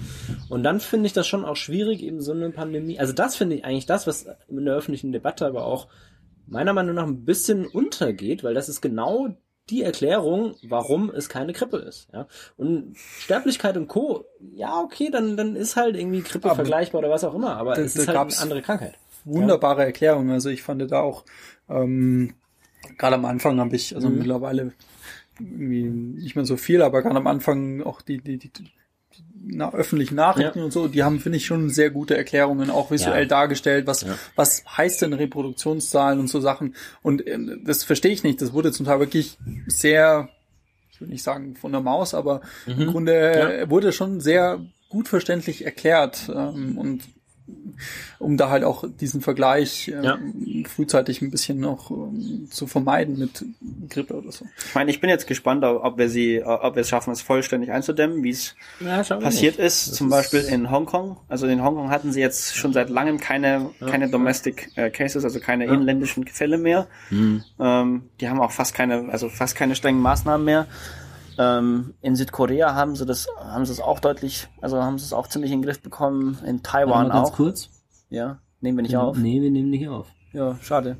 Und dann finde ich das schon auch schwierig, eben so eine Pandemie. Also das finde ich eigentlich das, was in der öffentlichen Debatte aber auch meiner Meinung nach ein bisschen untergeht, weil das ist genau die Erklärung, warum es keine Grippe ist. Ja? Und Sterblichkeit und Co., ja, okay, dann, dann ist halt irgendwie Grippe Aber vergleichbar oder was auch immer, aber da- es ist halt eine andere Krankheit. wunderbare Erklärung. Also ich fand da auch, ähm, gerade am Anfang habe ich, also mittlerweile irgendwie nicht mehr so viel, aber gerade am Anfang auch die, die, die na, öffentlichen Nachrichten Ja. und so, die haben, finde ich, schon sehr gute Erklärungen, auch visuell Ja. dargestellt, was, Ja. was heißt denn Reproduktionszahlen und so Sachen. Und ähm, das verstehe ich nicht. Das wurde zum Teil wirklich sehr, ich will nicht sagen von der Maus, aber im Grunde äh, wurde schon sehr gut verständlich erklärt. Ähm, und um da halt auch diesen Vergleich ähm, Ja. frühzeitig ein bisschen noch ähm, zu vermeiden mit Grippe oder so. Ich meine, ich bin jetzt gespannt, ob wir sie, ob wir es schaffen, es vollständig einzudämmen, wie es Ja, passiert nicht. ist, zum Beispiel in Hongkong. Also in Hongkong hatten sie jetzt schon seit langem keine, keine Domestic äh, Cases, also keine inländischen Fälle mehr. Ähm, die haben auch fast keine, also fast keine strengen Maßnahmen mehr. Ähm, in Südkorea haben sie das, haben sie es auch deutlich, also haben sie es auch ziemlich in den Griff bekommen. In Taiwan ganz auch. kurz. Ja, nehmen wir nicht auf. Nee, wir nehmen nicht auf. Ja, schade.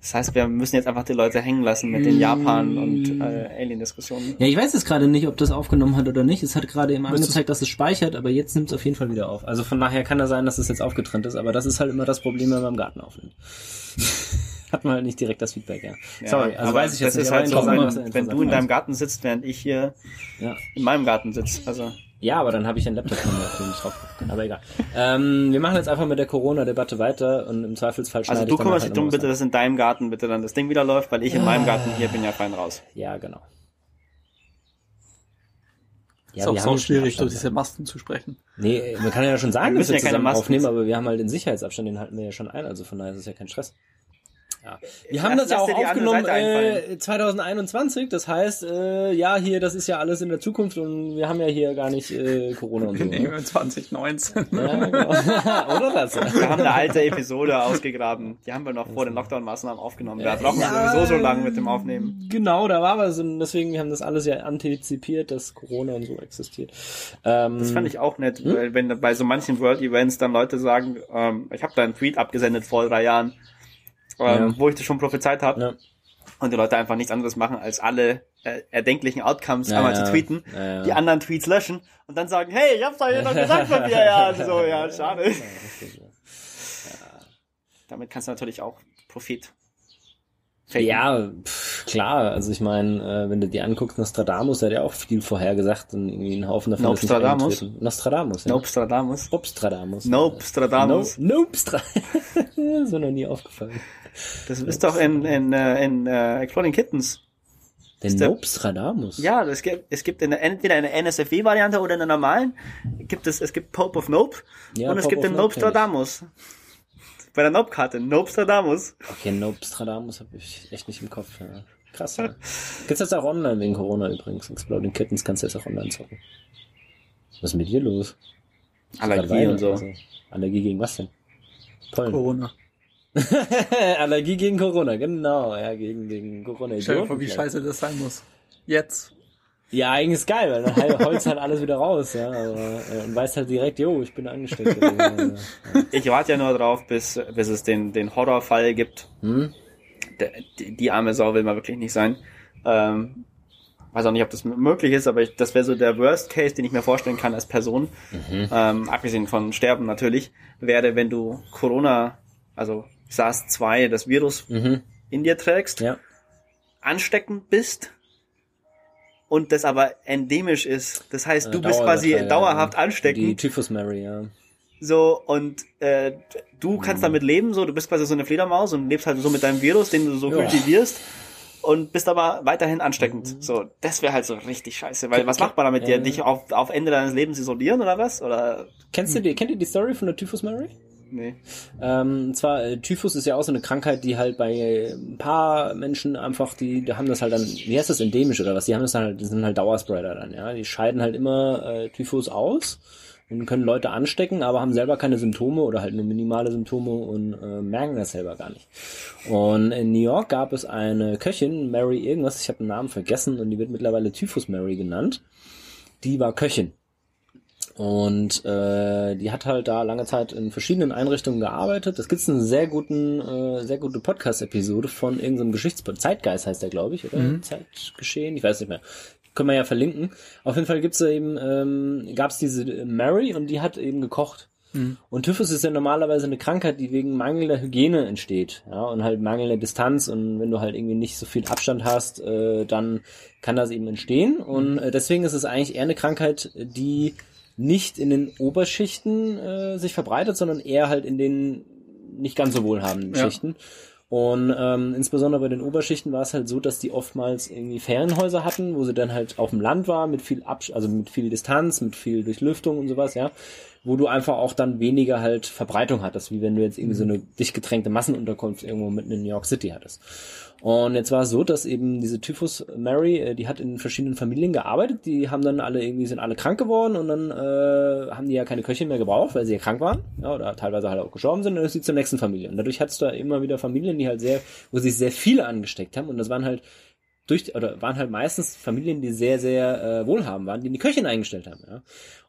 Das heißt, wir müssen jetzt einfach die Leute hängen lassen mit den Japan- und äh, Alien-Diskussionen. Ja, ich weiß jetzt gerade nicht, ob das aufgenommen hat oder nicht. Es hat gerade eben angezeigt, dass es speichert, aber jetzt nimmt es auf jeden Fall wieder auf. Also von daher kann da sein, dass es jetzt aufgetrennt ist, aber das ist halt immer das Problem, wenn man im Garten aufnimmt. hat man halt nicht direkt das Feedback, ja. Sorry, also weiß ich jetzt das nicht. ist halt so, wenn, wenn du in deinem Garten sitzt, während ich hier Ja. in meinem Garten sitze. Also Ja, aber dann habe ich einen Laptop auf den ich drauf kann. Aber egal. Ähm, wir machen jetzt einfach mit der Corona-Debatte weiter und im Zweifelsfall schneide Also du kümmerst nachher dich drum, bitte, dass in deinem Garten bitte dann das Ding wieder läuft, weil ich in meinem Garten hier bin ja fein raus. Ja, genau. Ja, ist auch so schwierig, durch diese Masken zu sprechen. Nee, man kann ja schon sagen, Wir dass müssen wir ja keine Masken- aufnehmen, aber wir haben halt den Sicherheitsabstand, den halten wir ja schon ein, also von daher ist es ja kein Stress. Ja. Wir haben Lass- das ja auch aufgenommen äh, 2021, das heißt, äh, ja, hier, das ist ja alles in der Zukunft und wir haben ja hier gar nicht äh, Corona und so. In Ne? 2019. Ja, genau. Oder das? Wir haben eine alte Episode ausgegraben. Die haben wir noch vor den Lockdown-Maßnahmen aufgenommen. Da brauchen wir sowieso so lange mit dem Aufnehmen. Genau, da war was und deswegen wir haben das alles ja antizipiert, dass Corona und so existiert. Ähm, Das fand ich auch nett, weil wenn bei so manchen World Events dann Leute sagen, ähm, ich habe da einen Tweet abgesendet vor drei Jahren, ähm, Ja. wo ich das schon prophezeit habe Ja. und die Leute einfach nichts anderes machen, als alle äh, erdenklichen Outcomes Ja, einmal zu tweeten, die anderen Tweets löschen und dann sagen, hey, ich hab's doch hier noch gesagt Jahren. So, ja, schade. Ja, ja. Damit kannst du natürlich auch Profit faken. Ja, pff, klar. Also ich meine, äh, wenn du dir anguckst, Nostradamus, der hat ja auch viel vorhergesagt und irgendwie einen Haufen davon ist nicht Nostradamus? Nostradamus, ja. Nostradamus. Obstradamus. Nostradamus. No, Nopstra. ist mir noch nie aufgefallen. Das ist doch in, in, äh, in äh, Exploding Kittens. Der- Nopstradamus? Ja, es gibt, es gibt in der, entweder in der NSFW-Variante oder in der normalen, gibt es, es gibt Pope of Nope Ja, und es Pope gibt of den Nope kenn ich. Nostradamus. Bei der Nope-Karte, Nostradamus. Okay, Nopstradamus habe ich echt nicht im Kopf. Ja. Krass, ja. Gibt's jetzt auch online wegen Corona übrigens. Exploding Kittens kannst du jetzt auch online zocken. Was ist mit dir los? Allergie und so. Also, Allergie gegen was denn? Pollen. Corona. Allergie gegen Corona, genau. Ja, gegen, gegen Corona. Stell dir vor, wie scheiße das sein muss. Jetzt. Ja, eigentlich ist geil, weil dann hol- holst halt alles wieder raus, ja. Aber, äh, und weißt halt direkt, jo, ich bin angesteckt. gewesen. ja. Ich warte ja nur drauf, bis, bis es den, den Horrorfall gibt. Hm? Die, die arme Sau will man wirklich nicht sein. Ähm, weiß auch nicht, ob das möglich ist, aber ich, das wäre so der Worst Case, den ich mir vorstellen kann als Person, ähm, abgesehen von Sterben natürlich, wäre, wenn du Corona, also SARS-2, das Virus Mhm. in dir trägst, Ja. ansteckend bist und das aber endemisch ist. Das heißt, du Äh, bist quasi Dauerüberträger, dauerhaft ja. Die ansteckend. Typhus Mary, ja. So, und äh, du kannst damit leben, so, du bist quasi so eine Fledermaus und lebst halt so mit deinem Virus, den du so Ja. kultivierst und bist aber weiterhin ansteckend. So, das wäre halt so richtig scheiße, weil was macht man damit dir? Ja. Dich auf, auf Ende deines Lebens isolieren oder was? Oder Kennst du die, kennt ihr die Story von der Typhus Mary? Nee. Ähm, zwar, äh, Typhus ist ja auch so eine Krankheit, die halt bei äh, ein paar Menschen einfach, die, die haben das halt dann, wie heißt das, endemisch oder was? Die haben das dann halt, die sind halt Dauerspreader dann, ja. Die scheiden halt immer äh, Typhus aus und können Leute anstecken, aber haben selber keine Symptome oder halt nur minimale Symptome und äh, merken das selber gar nicht. Und in New York gab es eine Köchin, Mary irgendwas, ich habe den Namen vergessen und die wird mittlerweile Typhus Mary genannt. Die war Köchin. Und äh, die hat halt da lange Zeit in verschiedenen Einrichtungen gearbeitet. Es gibt eine sehr guten, äh, sehr gute Podcast-Episode von irgendeinem Geschichtspodcast. Zeitgeist heißt der, glaube ich, oder? Zeitgeschehen, ich weiß nicht mehr. Können wir ja verlinken. Auf jeden Fall gibt's eben, ähm, gab es diese Mary und die hat eben gekocht. Und Typhus ist ja normalerweise eine Krankheit, die wegen mangelnder Hygiene entsteht, ja, und halt mangelnder Distanz und wenn du halt irgendwie nicht so viel Abstand hast, äh, dann kann das eben entstehen und äh, deswegen ist es eigentlich eher eine Krankheit, die nicht in den Oberschichten äh, sich verbreitet, sondern eher halt in den nicht ganz so wohlhabenden Ja. Schichten. Und ähm, insbesondere bei den Oberschichten war es halt so, dass die oftmals irgendwie Ferienhäuser hatten, wo sie dann halt auf dem Land war, mit viel Abs also mit viel Distanz, mit viel Durchlüftung und sowas, ja, wo du einfach auch dann weniger halt Verbreitung hattest, wie wenn du jetzt irgendwie so eine dicht gedrängte Massenunterkunft irgendwo mitten in New York City hattest. Und jetzt war es so, dass eben diese Typhus Mary, äh, die hat in verschiedenen Familien gearbeitet, die haben dann alle irgendwie sind alle krank geworden und dann äh, haben die ja keine Köchin mehr gebraucht, weil sie ja krank waren, ja, oder teilweise halt auch gestorben sind, und dann ist sie zur nächsten Familie. Und dadurch hattest du da immer wieder Familien, die halt sehr, wo sich sehr viele angesteckt haben. Und das waren halt durch oder waren halt meistens Familien, die sehr, sehr äh, wohlhabend waren, die die Köchin eingestellt haben, ja.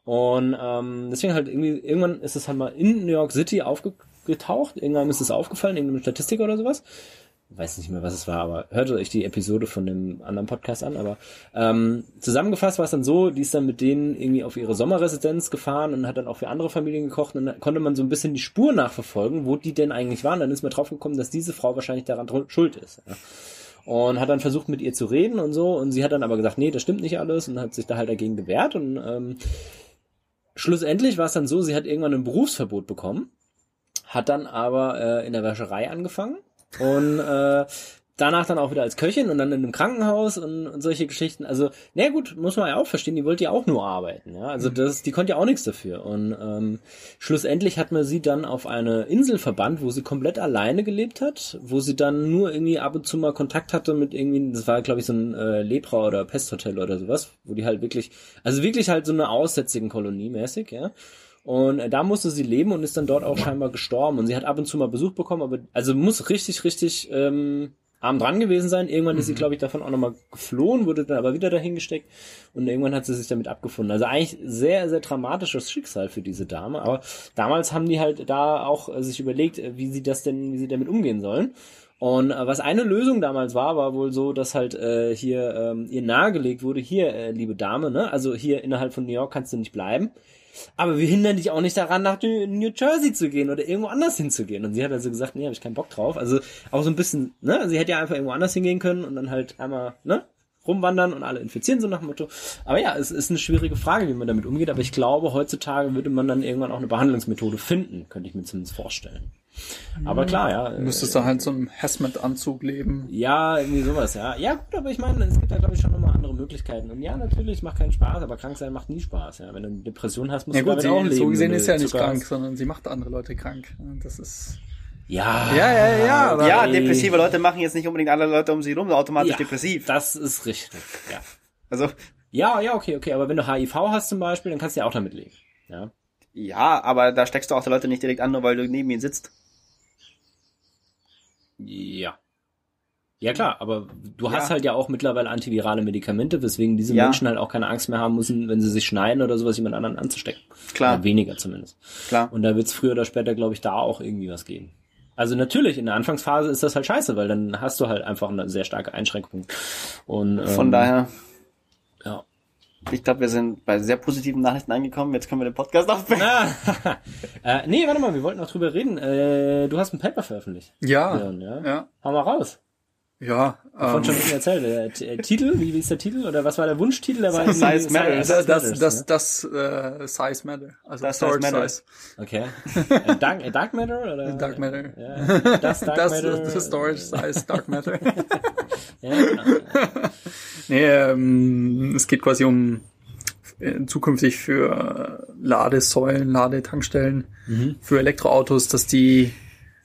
Und ähm, deswegen halt irgendwie, irgendwann ist es halt mal in New York City aufgetaucht, irgendwann ist es aufgefallen, irgendeine Statistik oder sowas weiß nicht mehr, was es war, aber hört euch die Episode von dem anderen Podcast an. Aber ähm, zusammengefasst war es dann so, die ist dann mit denen irgendwie auf ihre Sommerresidenz gefahren und hat dann auch für andere Familien gekocht und dann konnte man so ein bisschen die Spur nachverfolgen, wo die denn eigentlich waren. Dann ist man drauf gekommen, dass diese Frau wahrscheinlich daran schuld ist. Ja. Und hat dann versucht, mit ihr zu reden und so. Und sie hat dann aber gesagt, nee, das stimmt nicht alles und hat sich da halt dagegen gewehrt. Und ähm, schlussendlich war es dann so, sie hat irgendwann ein Berufsverbot bekommen, hat dann aber äh, in der Wäscherei angefangen und äh, danach dann auch wieder als Köchin und dann in einem Krankenhaus und, und solche Geschichten. Also, na gut, muss man ja auch verstehen, die wollte ja auch nur arbeiten. Ja? Also das, die konnte ja auch nichts dafür. Und ähm, schlussendlich hat man sie dann auf eine Insel verbannt, wo sie komplett alleine gelebt hat, wo sie dann nur irgendwie ab und zu mal Kontakt hatte mit irgendwie, das war glaube ich so ein äh, Lepra- oder Pesthotel oder sowas, wo die halt wirklich, also wirklich halt so eine aussätzigen Kolonie mäßig, ja. Und äh, da musste sie leben und ist dann dort auch scheinbar gestorben. Und sie hat ab und zu mal Besuch bekommen, aber also muss richtig, richtig ähm, arm dran gewesen sein. Irgendwann ist sie, glaube ich, davon auch nochmal geflohen, wurde dann aber wieder dahin gesteckt und irgendwann hat sie sich damit abgefunden. Also eigentlich sehr, sehr dramatisches Schicksal für diese Dame. Aber damals haben die halt da auch äh, sich überlegt, äh, wie sie das denn, wie sie damit umgehen sollen. Und äh, was eine Lösung damals war, war wohl so, dass halt äh, hier ähm, ihr nahegelegt wurde, hier, äh, liebe Dame, ne, also hier innerhalb von New York kannst du nicht bleiben. Aber wir hindern dich auch nicht daran, nach New Jersey zu gehen oder irgendwo anders hinzugehen. Und sie hat also gesagt, nee, habe ich keinen Bock drauf. Also auch so ein bisschen, ne, sie hätte ja einfach irgendwo anders hingehen können und dann halt einmal, ne, rumwandern und alle infizieren, so nach dem Motto. Aber ja, es ist eine schwierige Frage, wie man damit umgeht. Aber ich glaube, heutzutage würde man dann irgendwann auch eine Behandlungsmethode finden, könnte ich mir zumindest vorstellen. Aber klar, ja. Du müsstest da halt so einem Hazmat-Anzug leben. Ja, irgendwie sowas, ja. Ja, gut, aber ich meine, es gibt da, glaube ich, schon nochmal andere Möglichkeiten. Und ja, natürlich, es macht keinen Spaß, aber krank sein macht nie Spaß. Ja, wenn du eine Depression hast, musst Ja du gut, damit auch sie, leben. so gesehen ist du ja nicht Zucker krank, hast. sondern sie macht andere Leute krank. Und Das ist... Ja, Ja, ja, ja, aber- Ja, ey. depressive Leute machen jetzt nicht unbedingt alle Leute um sie rum automatisch Ja, depressiv. Das ist richtig, ja. Also, Ja, ja, okay, okay. Aber wenn du HIV hast zum Beispiel, dann kannst du ja auch damit leben. Ja. ja, aber da steckst du auch die Leute nicht direkt an, nur weil du neben ihnen sitzt. Ja. Ja klar, aber du Ja. hast halt ja auch mittlerweile antivirale Medikamente, weswegen diese Ja. Menschen halt auch keine Angst mehr haben müssen, wenn sie sich schneiden oder sowas, jemand anderen anzustecken. Klar. Oder weniger zumindest. Klar. Und da wird es früher oder später, glaube ich, da auch irgendwie was geben. Also natürlich, in der Anfangsphase ist das halt scheiße, weil dann hast du halt einfach eine sehr starke Einschränkung. Und ähm, Von daher. Ich glaube, wir sind bei sehr positiven Nachrichten angekommen. Jetzt können wir den Podcast aufbeenden. Ah, äh, nee, warte mal, wir wollten noch drüber reden. Äh, du hast ein Paper veröffentlicht. Ja, Björn, ja. ja, Hau mal raus. Ja. Davon ähm, schon ein bisschen erzählt. Der T- äh, Titel, wie, wie ist der Titel? Oder was war der Wunschtitel? Der war Size Matters. Size das, Matters, das, ne? das, äh, Size Matter. Also Das Size Storage Matter. Size. Okay. Äh, Dark, äh, Dark Matter? Oder? Dark Matter. Ja, das Dark Das, Matter. das Storage Size Dark Matter. Ja, genau. nee, ähm, es geht quasi um äh, zukünftig für Ladesäulen, Ladetankstellen für Elektroautos, dass die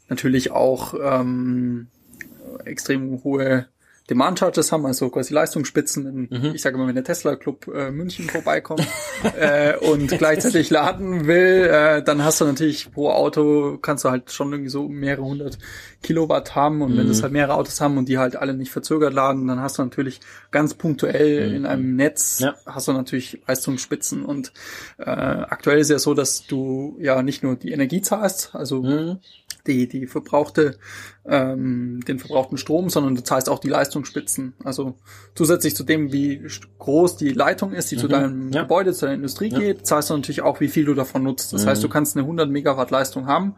natürlich auch ähm, extrem hohe Demand Charges haben, also quasi Leistungsspitzen. Wenn, Ich sage mal, wenn der Tesla Club äh, München vorbeikommt äh, und gleichzeitig laden will, äh, dann hast du natürlich pro Auto kannst du halt schon irgendwie so mehrere hundert Kilowatt haben und wenn das halt mehrere Autos haben und die halt alle nicht verzögert laden, dann hast du natürlich ganz punktuell in einem Netz Ja. hast du natürlich Leistungsspitzen und äh, aktuell ist ja so, dass du ja nicht nur die Energie zahlst, also Mhm. Die, die verbrauchte, ähm, den verbrauchten Strom, sondern du zahlst auch die Leistungsspitzen. Also zusätzlich zu dem, wie groß die Leitung ist, die zu deinem Mhm. Ja. Gebäude, zu der Industrie geht, zahlst du natürlich auch, wie viel du davon nutzt. Das Mhm. heißt, du kannst eine 100 Megawatt Leistung haben,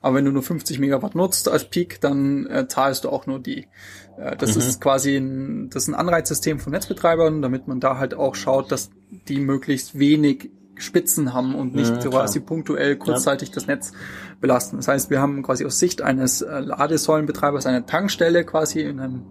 aber wenn du nur 50 Megawatt nutzt als Peak, dann äh, zahlst du auch nur die. Äh, das Mhm. ist quasi ein, das ist ein Anreizsystem von Netzbetreibern, damit man da halt auch schaut, dass die möglichst wenig Spitzen haben und nicht Ja, quasi punktuell kurzzeitig das Netz belasten. Das heißt, wir haben quasi aus Sicht eines äh, Ladesäulenbetreibers eine Tankstelle quasi in einem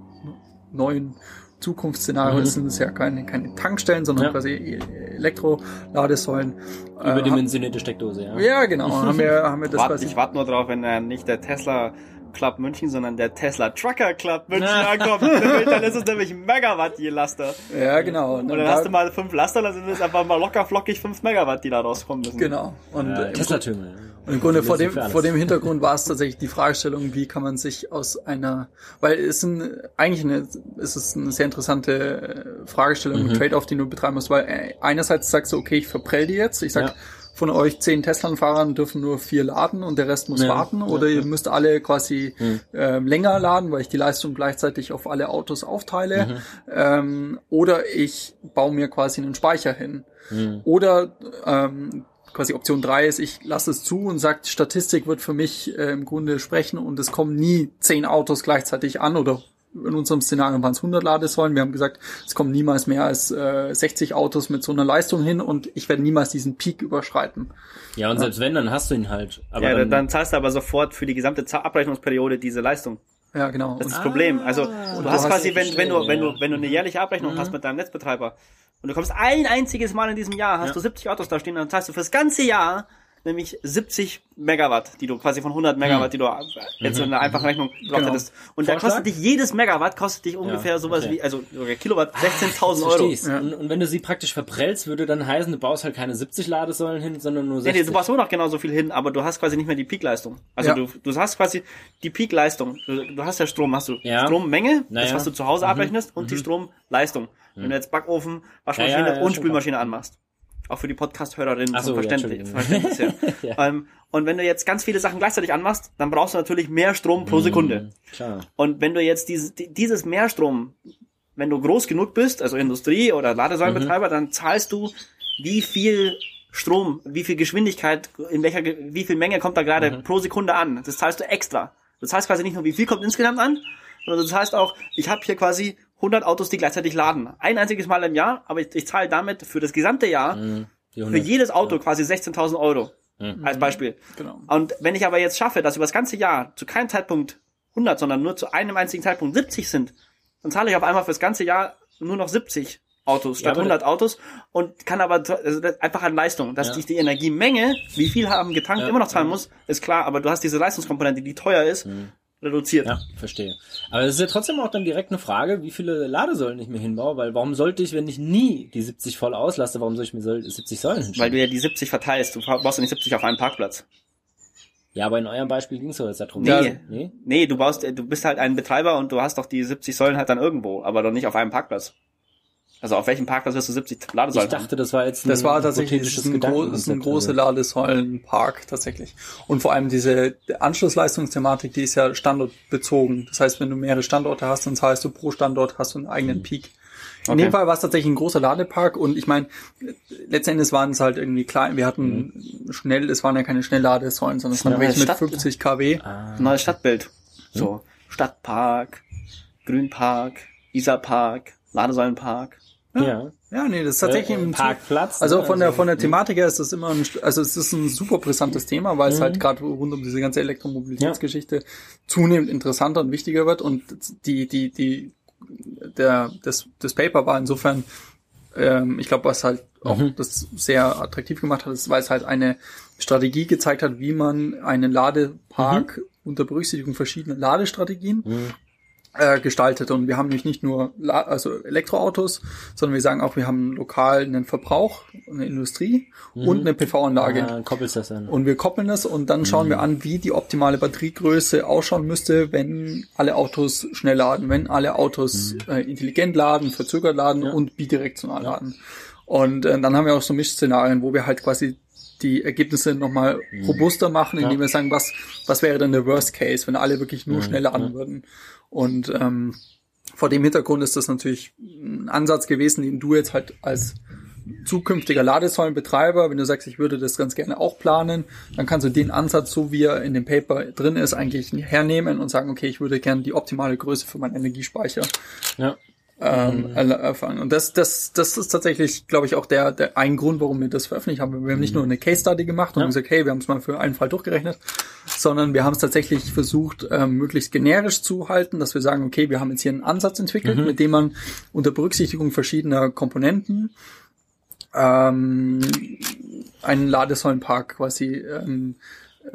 neuen Zukunftsszenario. Mhm. Das sind es ja keine, keine Tankstellen, sondern Ja. quasi E- Elektroladesäulen. Äh, Überdimensionierte Steckdose, ja. ja, genau. Haben wir, haben wir das Wart, quasi. ich warte nur drauf, wenn er nicht der Tesla Club München, sondern der Tesla Trucker Club München ankommt. dann ist es nämlich ein Megawatt je Laster. Ja, genau. Und dann hast du mal fünf Laster, dann sind es einfach mal locker flockig fünf Megawatt, die da rauskommen müssen. Genau. Und Äh, im Tesla-Türme. Und im Grunde vor ist dem, vor dem Hintergrund war es tatsächlich die Fragestellung, wie kann man sich aus einer, weil es sind eigentlich eine, es ist eine sehr interessante äh, Fragestellung, Mhm. ein Trade-off, den du betreiben musst, weil äh, einerseits sagst du, okay, ich verprell die jetzt, ich sag, Ja. Von euch zehn Tesla-Fahrern dürfen nur vier laden und der Rest muss Ja, warten, ja, oder ihr ja. müsst alle quasi Mhm. ähm, länger laden, weil ich die Leistung gleichzeitig auf alle Autos aufteile, Mhm. ähm, oder ich baue mir quasi einen Speicher hin. Mhm. Oder ähm, quasi Option 3 ist, ich lasse es zu und sagt, Statistik wird für mich äh, im Grunde sprechen und es kommen nie zehn Autos gleichzeitig an oder in unserem Szenario waren es 100 Ladesäulen. Wir haben gesagt, es kommen niemals mehr als äh, 60 Autos mit so einer Leistung hin und ich werde niemals diesen Peak überschreiten. Ja, und selbst wenn, dann hast du ihn halt. Aber ja, dann, dann, zahlst du aber sofort für die gesamte Abrechnungsperiode diese Leistung. Ja, genau. Das ist das Problem. Also du du hast hast- quasi, wenn, wenn du, wenn ja. du, wenn du eine jährliche Abrechnung hast mit deinem Netzbetreiber und du kommst ein einziges Mal in diesem Jahr, hast Ja. du 70 Autos da stehen, dann zahlst du fürs ganze Jahr nämlich 70 Megawatt, die du quasi von 100 Megawatt, die du jetzt in einer einfachen Rechnung drauf Genau. hättest. Und da Vorschlag? kostet dich jedes Megawatt kostet dich ungefähr sowas okay. wie, also Kilowatt, Jetzt 16.000 Euro. versteh ich's. Und, und wenn du sie praktisch verprellst, würde dann heißen, du baust halt keine 70 Ladesäulen hin, sondern nur Nee, 60. nee, du baust nur noch genauso viel hin, aber du hast quasi nicht mehr die Peakleistung. Also Ja. du, du hast quasi die Peakleistung. Du, du hast ja Strom, hast du Ja. Strommenge, das Naja. was du zu Hause abrechnest, und die Stromleistung. Wenn du jetzt Backofen, Waschmaschine Ja, ja, ja, und Spülmaschine anmachst. Auch für die Podcast-Hörerinnen so, zum ja, Verständnis. Entschuldigung. Verständnis ja. ähm, und wenn du jetzt ganz viele Sachen gleichzeitig anmachst, dann brauchst du natürlich mehr Strom pro Sekunde. Klar. Und wenn du jetzt dieses, die- dieses Mehrstrom, wenn du groß genug bist, also Industrie oder Ladesäulenbetreiber, dann zahlst du, wie viel Strom, wie viel Geschwindigkeit, in welcher, wie viel Menge kommt da gerade pro Sekunde an. Das zahlst du extra. Du zahlst quasi nicht nur, wie viel kommt insgesamt an, sondern das heißt auch, ich habe hier quasi 100 Autos, die gleichzeitig laden. Ein einziges Mal im Jahr, aber ich, ich zahle damit für das gesamte Jahr, Die für 100. jedes Auto quasi 16.000 Euro. Als Beispiel. genau. Und wenn ich aber jetzt schaffe, dass über das ganze Jahr zu keinem Zeitpunkt 100, sondern nur zu einem einzigen Zeitpunkt 70 sind, dann zahle ich auf einmal fürs ganze Jahr nur noch 70 Autos Ja, statt aber 100 Autos und kann aber also das einfach an Leistung, dass Ja. ich die Energiemenge, wie viel haben getankt, Ja, immer noch zahlen ja. muss, ist klar, aber du hast diese Leistungskomponente, die teuer ist, reduziert. Ja, verstehe. Aber es ist ja trotzdem auch dann direkt eine Frage, wie viele Ladesäulen ich mir hinbaue, weil warum sollte ich, wenn ich nie die 70 voll auslaste, warum soll ich mir soll- 70 Säulen Weil hinstellen? du ja die 70 verteilst, du baust ja nicht 70 auf einem Parkplatz. ja, aber in eurem Beispiel ging es doch jetzt darum. Nee. nee? Nee, du baust, du bist halt ein Betreiber und du hast doch die 70 Säulen halt dann irgendwo, aber doch nicht auf einem Parkplatz. Also auf welchem Parkplatz wirst du 70 Ich Ladesäulen haben? dachte, das war jetzt ein Das war tatsächlich das hypothetisches ist ein, gro ist ein großer Ladesäulenpark tatsächlich. Und vor allem diese Anschlussleistungsthematik, die ist ja standortbezogen. Das heißt, wenn du mehrere Standorte hast, dann zahlst du pro Standort hast du einen eigenen Peak. In Okay. dem Fall war es tatsächlich ein großer Ladepark und ich meine, letztendlich waren es halt irgendwie klar, wir hatten schnell, es waren ja keine Schnellladesäulen, sondern es waren welche mit Stadt- 50 kW. Neues Stadtbild. So, Stadtpark, Grünpark, Isarpark, Ladesäulenpark. Ja. Ja, nee, das ist tatsächlich Äh, ein Parkplatz. Also ne? von der Also, von der Thematik her ist das immer ein, also es ist ein super brisantes Thema, weil es halt gerade rund um diese ganze Elektromobilitätsgeschichte zunehmend interessanter und wichtiger wird und die die die der das das Paper war insofern ähm, ich glaube, was halt auch das sehr attraktiv gemacht hat, ist, weil es halt eine Strategie gezeigt hat, wie man einen Ladepark unter Berücksichtigung verschiedener Ladestrategien äh, gestaltet. Und wir haben nämlich nicht nur La also Elektroautos, sondern wir sagen auch, wir haben lokal einen Verbrauch, eine Industrie und eine PV-Anlage. Ah, koppelst das an. Und wir koppeln das und dann schauen wir an, wie die optimale Batteriegröße ausschauen müsste, wenn alle Autos schnell laden, wenn alle Autos äh, intelligent laden, verzögert laden und bidirektional laden. Und äh, dann haben wir auch so Mischszenarien, wo wir halt quasi die Ergebnisse nochmal robuster machen, indem wir sagen, was, was wäre denn der Worst Case, wenn alle wirklich nur schnell laden würden. Und ähm, vor dem Hintergrund ist das natürlich ein Ansatz gewesen, den du jetzt halt als zukünftiger Ladesäulenbetreiber, wenn du sagst, ich würde das ganz gerne auch planen, dann kannst du den Ansatz, so wie er in dem Paper drin ist, eigentlich hernehmen und sagen, okay, ich würde gerne die optimale Größe für meinen Energiespeicher ja. Ähm, erl- erfahren. Und das, das, das ist tatsächlich, glaube ich, auch der, der ein Grund, warum wir das veröffentlicht haben. Wir haben nicht nur eine Case Study gemacht und Ja. gesagt, hey, wir haben es mal für einen Fall durchgerechnet, sondern wir haben es tatsächlich versucht, ähm, möglichst generisch zu halten, dass wir sagen, okay, wir haben jetzt hier einen Ansatz entwickelt, mit dem man unter Berücksichtigung verschiedener Komponenten ähm, einen Ladesäulenpark quasi ähm,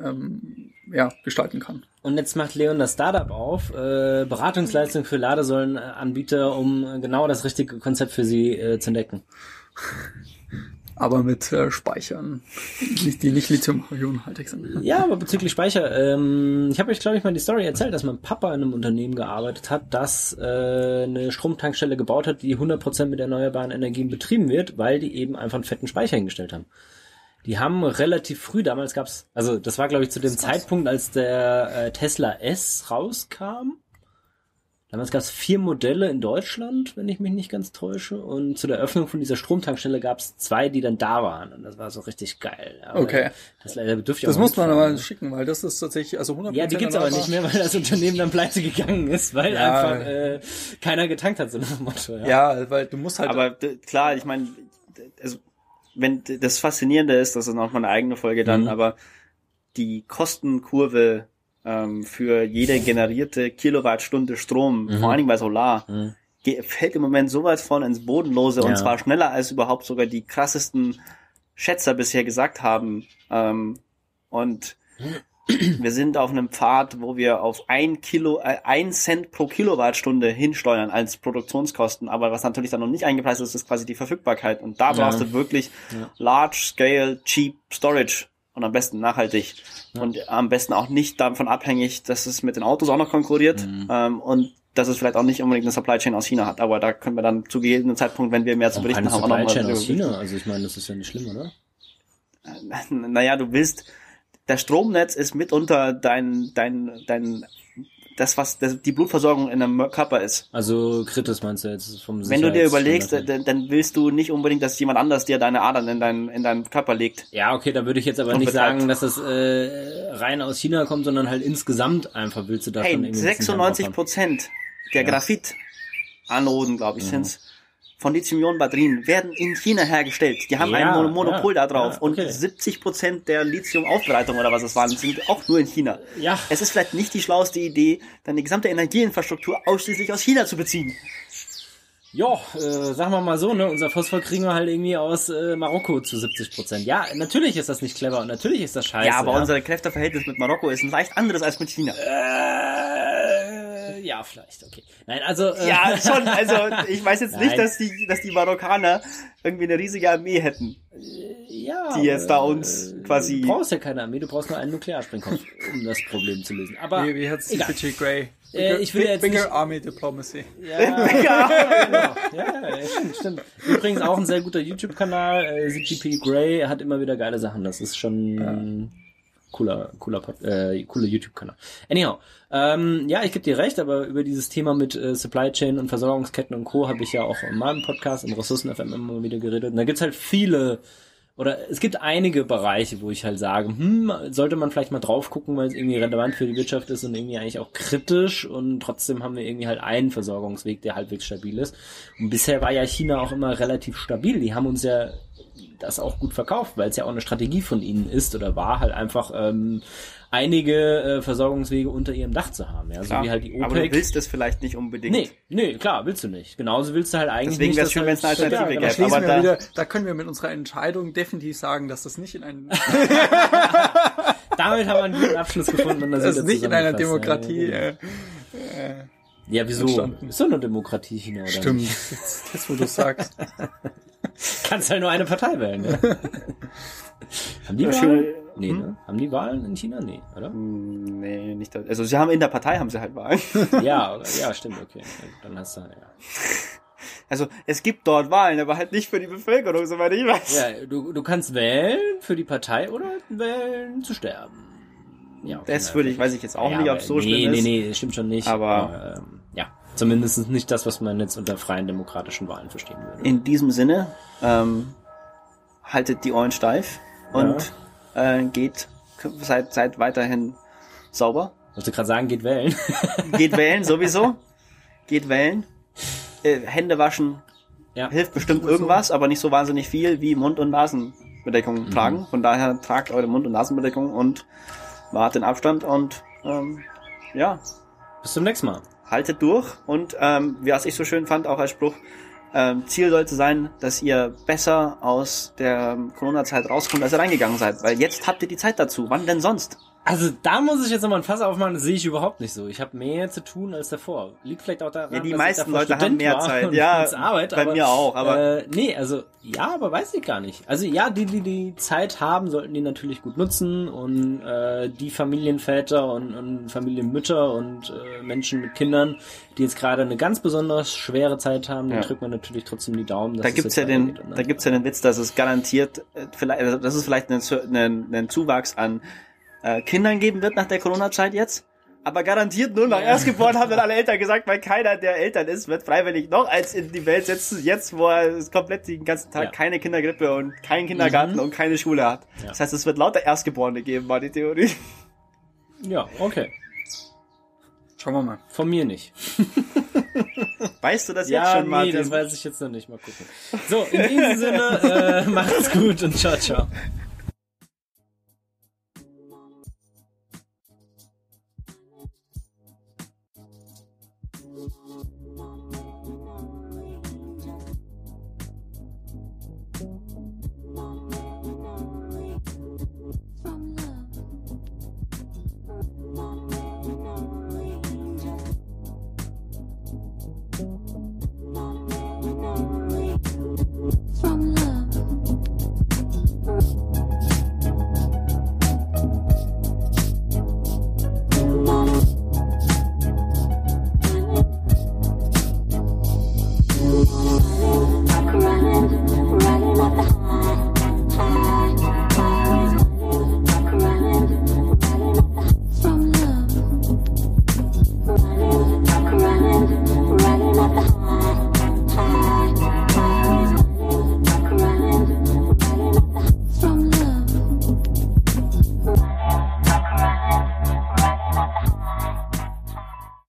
ähm, ja, gestalten kann. Und jetzt macht Leon das Startup auf, äh, Beratungsleistung für Ladesäulenanbieter, um genau das richtige Konzept für sie äh, zu entdecken. Aber mit äh, Speichern, die nicht Lithium-Ionen-haltig sind. Ja, aber bezüglich Speicher, ähm, ich habe euch, glaube ich, mal die Story erzählt, dass mein Papa in einem Unternehmen gearbeitet hat, das äh, eine Stromtankstelle gebaut hat, die 100% mit erneuerbaren Energien betrieben wird, weil die eben einfach einen fetten Speicher hingestellt haben. Die haben relativ früh, damals gab's, also das war, glaube ich, zu dem Zeitpunkt, als der äh, Tesla S rauskam. Damals gab's vier Modelle in Deutschland, wenn ich mich nicht ganz täusche. Und zu der Öffnung von dieser Stromtankstelle gab's zwei, die dann da waren. Und das war so richtig geil. Aber Okay. Tesla, da dürfte ich Das auch muss man aber schicken, weil das ist tatsächlich, also 100% Ja, die gibt's aber nicht mehr, weil das Unternehmen dann pleite gegangen ist, weil Ja. einfach äh, keiner getankt hat, so nach dem Motto. Ja. Ja, weil du musst halt. Aber klar, ich meine, also, wenn das Faszinierende ist, das ist noch mal eine eigene Folge dann, Mhm. aber die Kostenkurve ähm, für jede generierte Kilowattstunde Strom, Mhm. vor allen Dingen bei Solar, ge- fällt im Moment sowas von ins Bodenlose Ja. und zwar schneller als überhaupt sogar die krassesten Schätzer bisher gesagt haben. Ähm, und wir sind auf einem Pfad, wo wir auf ein Kilo, äh, ein Cent pro Kilowattstunde hinsteuern als Produktionskosten. Aber was natürlich dann noch nicht eingepreist ist, ist quasi die Verfügbarkeit. Und da Ja. brauchst du wirklich large scale, cheap storage. Und am besten nachhaltig. Und am besten auch nicht davon abhängig, dass es mit den Autos auch noch konkurriert. Mhm. Ähm, und dass es vielleicht auch nicht unbedingt eine Supply Chain aus China hat. Aber da können wir dann zu gegebenen Zeitpunkt, wenn wir mehr zu berichten keine haben, auch noch Supply Chain aus China. Also ich meine, das ist ja nicht schlimm, oder? naja, du willst, das Stromnetz ist mitunter dein, dein, dein, das, was das, die Blutversorgung in deinem Körper ist. Also kritisch meinst du jetzt vom Wenn du dir überlegst, dann, dann willst du nicht unbedingt, dass jemand anders dir deine Adern in deinen, in deinen Körper legt. Ja, okay, da würde ich jetzt aber nicht sagen, dass das äh, rein aus China kommt, sondern halt insgesamt einfach willst du davon Hey, irgendwie ein bisschen 96 Dampf Prozent der Ja. Mhm. Graphit-Anoden, glaube ich, sind's, von Lithium-Ionen-Batterien werden in China hergestellt. Die haben Ja, ein Mon Monopol ja, da drauf. ja, Und okay. 70 Prozent der Lithium-Aufbereitung oder was es waren, sind auch nur in China. Ja. Es ist vielleicht nicht die schlauste Idee, deine gesamte Energieinfrastruktur ausschließlich aus China zu beziehen. Ja, äh, sagen wir mal so, ne, unser Phosphor kriegen wir halt irgendwie aus äh, Marokko zu 70 Prozent. Ja, natürlich ist das nicht clever und natürlich ist das scheiße. ja, aber unser Kräfteverhältnis mit Marokko ist ein leicht anderes als mit China. Äh, ja, vielleicht, okay. Nein, also... Äh, Ja, schon. Also ich weiß jetzt nicht, dass die, dass die Marokkaner irgendwie eine riesige Armee hätten. ja, die jetzt da aber, uns äh, quasi- Du brauchst ja keine Armee, du brauchst nur einen Nuklearsprengkopf, um das Problem zu lösen. Aber Wie, wie hat egal. CPG Grey? Äh, ich will jetzt Bigger nicht- Army Diplomacy. Ja, genau. ja, ja, stimmt, stimmt. Übrigens auch ein sehr guter YouTube-Kanal. Äh, CGP Grey hat immer wieder geile Sachen. Das ist schon ein cooler, cooler, äh, cooler YouTube-Kanal. Anyhow, ähm, ja, ich gebe dir recht, aber über dieses Thema mit äh, Supply Chain und Versorgungsketten und Co. habe ich ja auch in meinem Podcast, im Ressourcen FM immer wieder geredet. Und da gibt's halt viele oder es gibt einige Bereiche, wo ich halt sage, hm, sollte man vielleicht mal drauf gucken, weil es irgendwie relevant für die Wirtschaft ist und irgendwie eigentlich auch kritisch und trotzdem haben wir irgendwie halt einen Versorgungsweg, der halbwegs stabil ist. Und bisher war ja China auch immer relativ stabil. Die haben uns ja das auch gut verkauft, weil es ja auch eine Strategie von ihnen ist oder war halt einfach ähm, einige äh, Versorgungswege unter ihrem Dach zu haben. Ja, so wie halt die Aber du OPEC. willst es vielleicht nicht unbedingt. Nee, nee, klar, willst du nicht. Genauso willst du halt eigentlich Deswegen nicht. wär's dass schön, halt- wenn's eine Alternative ja, gäbe. aber da- wieder, da können wir mit unserer Entscheidung definitiv sagen, dass das nicht in einem, Damit haben wir einen guten Abschluss gefunden. Und das das wieder nicht in einer. Demokratie. Ja, Äh, ja wieso? entstanden. Ist doch eine Demokratie China, oder? stimmt. nicht? Jetzt, jetzt, wo du sagst. Kannst halt nur eine Partei wählen. Ja. haben die Ja. Nee, Hm? ne? Haben die Wahlen in China? Nee, oder? Nee, nicht. Also sie haben in der Partei haben sie halt Wahlen. ja, ja, stimmt, okay. Dann hast du, ja. Also es gibt dort Wahlen, aber halt nicht für die Bevölkerung, soweit ich weiß. Ja, du, du kannst wählen für die Partei oder wählen zu sterben. Ja, okay, Das würde ich, weiß ich jetzt auch ja, nicht, ob es so nee, schlimm nee, ist. Nee, nee, stimmt schon nicht. Aber- ähm, ja, zumindest nicht das, was man jetzt unter freien demokratischen Wahlen verstehen würde. In diesem Sinne, ähm, haltet die Ohren steif und äh, geht, seid, seid weiterhin sauber. Wolltest du gerade sagen, geht wählen? Geht wählen sowieso. Geht wählen. Äh, Hände waschen ja. hilft bestimmt irgendwas, aber nicht so wahnsinnig viel wie Mund- und Nasenbedeckung Mhm. tragen. Von daher tragt eure Mund- und Nasenbedeckung und wahrt den Abstand und ähm, ja, Bis zum nächsten Mal. haltet durch und ähm, was ich so schön fand, auch als Spruch, ähm, Ziel sollte sein, dass ihr besser aus der Corona-Zeit rauskommt, als ihr reingegangen seid. Weil jetzt habt ihr die Zeit dazu. Wann denn sonst? Also da muss ich jetzt nochmal ein Fass aufmachen, das sehe ich überhaupt nicht so. Ich habe mehr zu tun als davor. Liegt vielleicht auch daran, Ja, die dass meisten ich Leute haben Student mehr war Zeit. Ja, Arbeit, bei aber, mir auch, aber- Äh, nee, also ja, aber weiß ich gar nicht. Also ja, die, die die Zeit haben, sollten die natürlich gut nutzen und äh, die Familienväter und, und Familienmütter und äh, Menschen mit Kindern, die jetzt gerade eine ganz besonders schwere Zeit haben, Ja. drückt man natürlich trotzdem die Daumen. Da es gibt's ja den, da gibt's ja den Witz, dass es garantiert, äh, vielleicht, also dass es vielleicht einen, Zu- einen, einen Zuwachs an äh, Kindern geben wird nach der Corona-Zeit jetzt. Aber garantiert nur nach Ja. Erstgeboren haben dann alle Eltern gesagt, weil keiner, der Eltern ist, wird freiwillig noch als in die Welt setzen, jetzt wo er es komplett den ganzen Tag Ja. keine Kindergrippe und keinen Kindergarten Mhm. und keine Schule hat. Ja. Das heißt, es wird lauter Erstgeborene geben, war die Theorie. Ja, okay. Schauen wir mal. Von mir nicht. Weißt du das Ja, jetzt schon, nee, Martin? das weiß ich jetzt noch nicht. Mal gucken. So, in diesem Sinne, äh, macht's gut und ciao, ciao.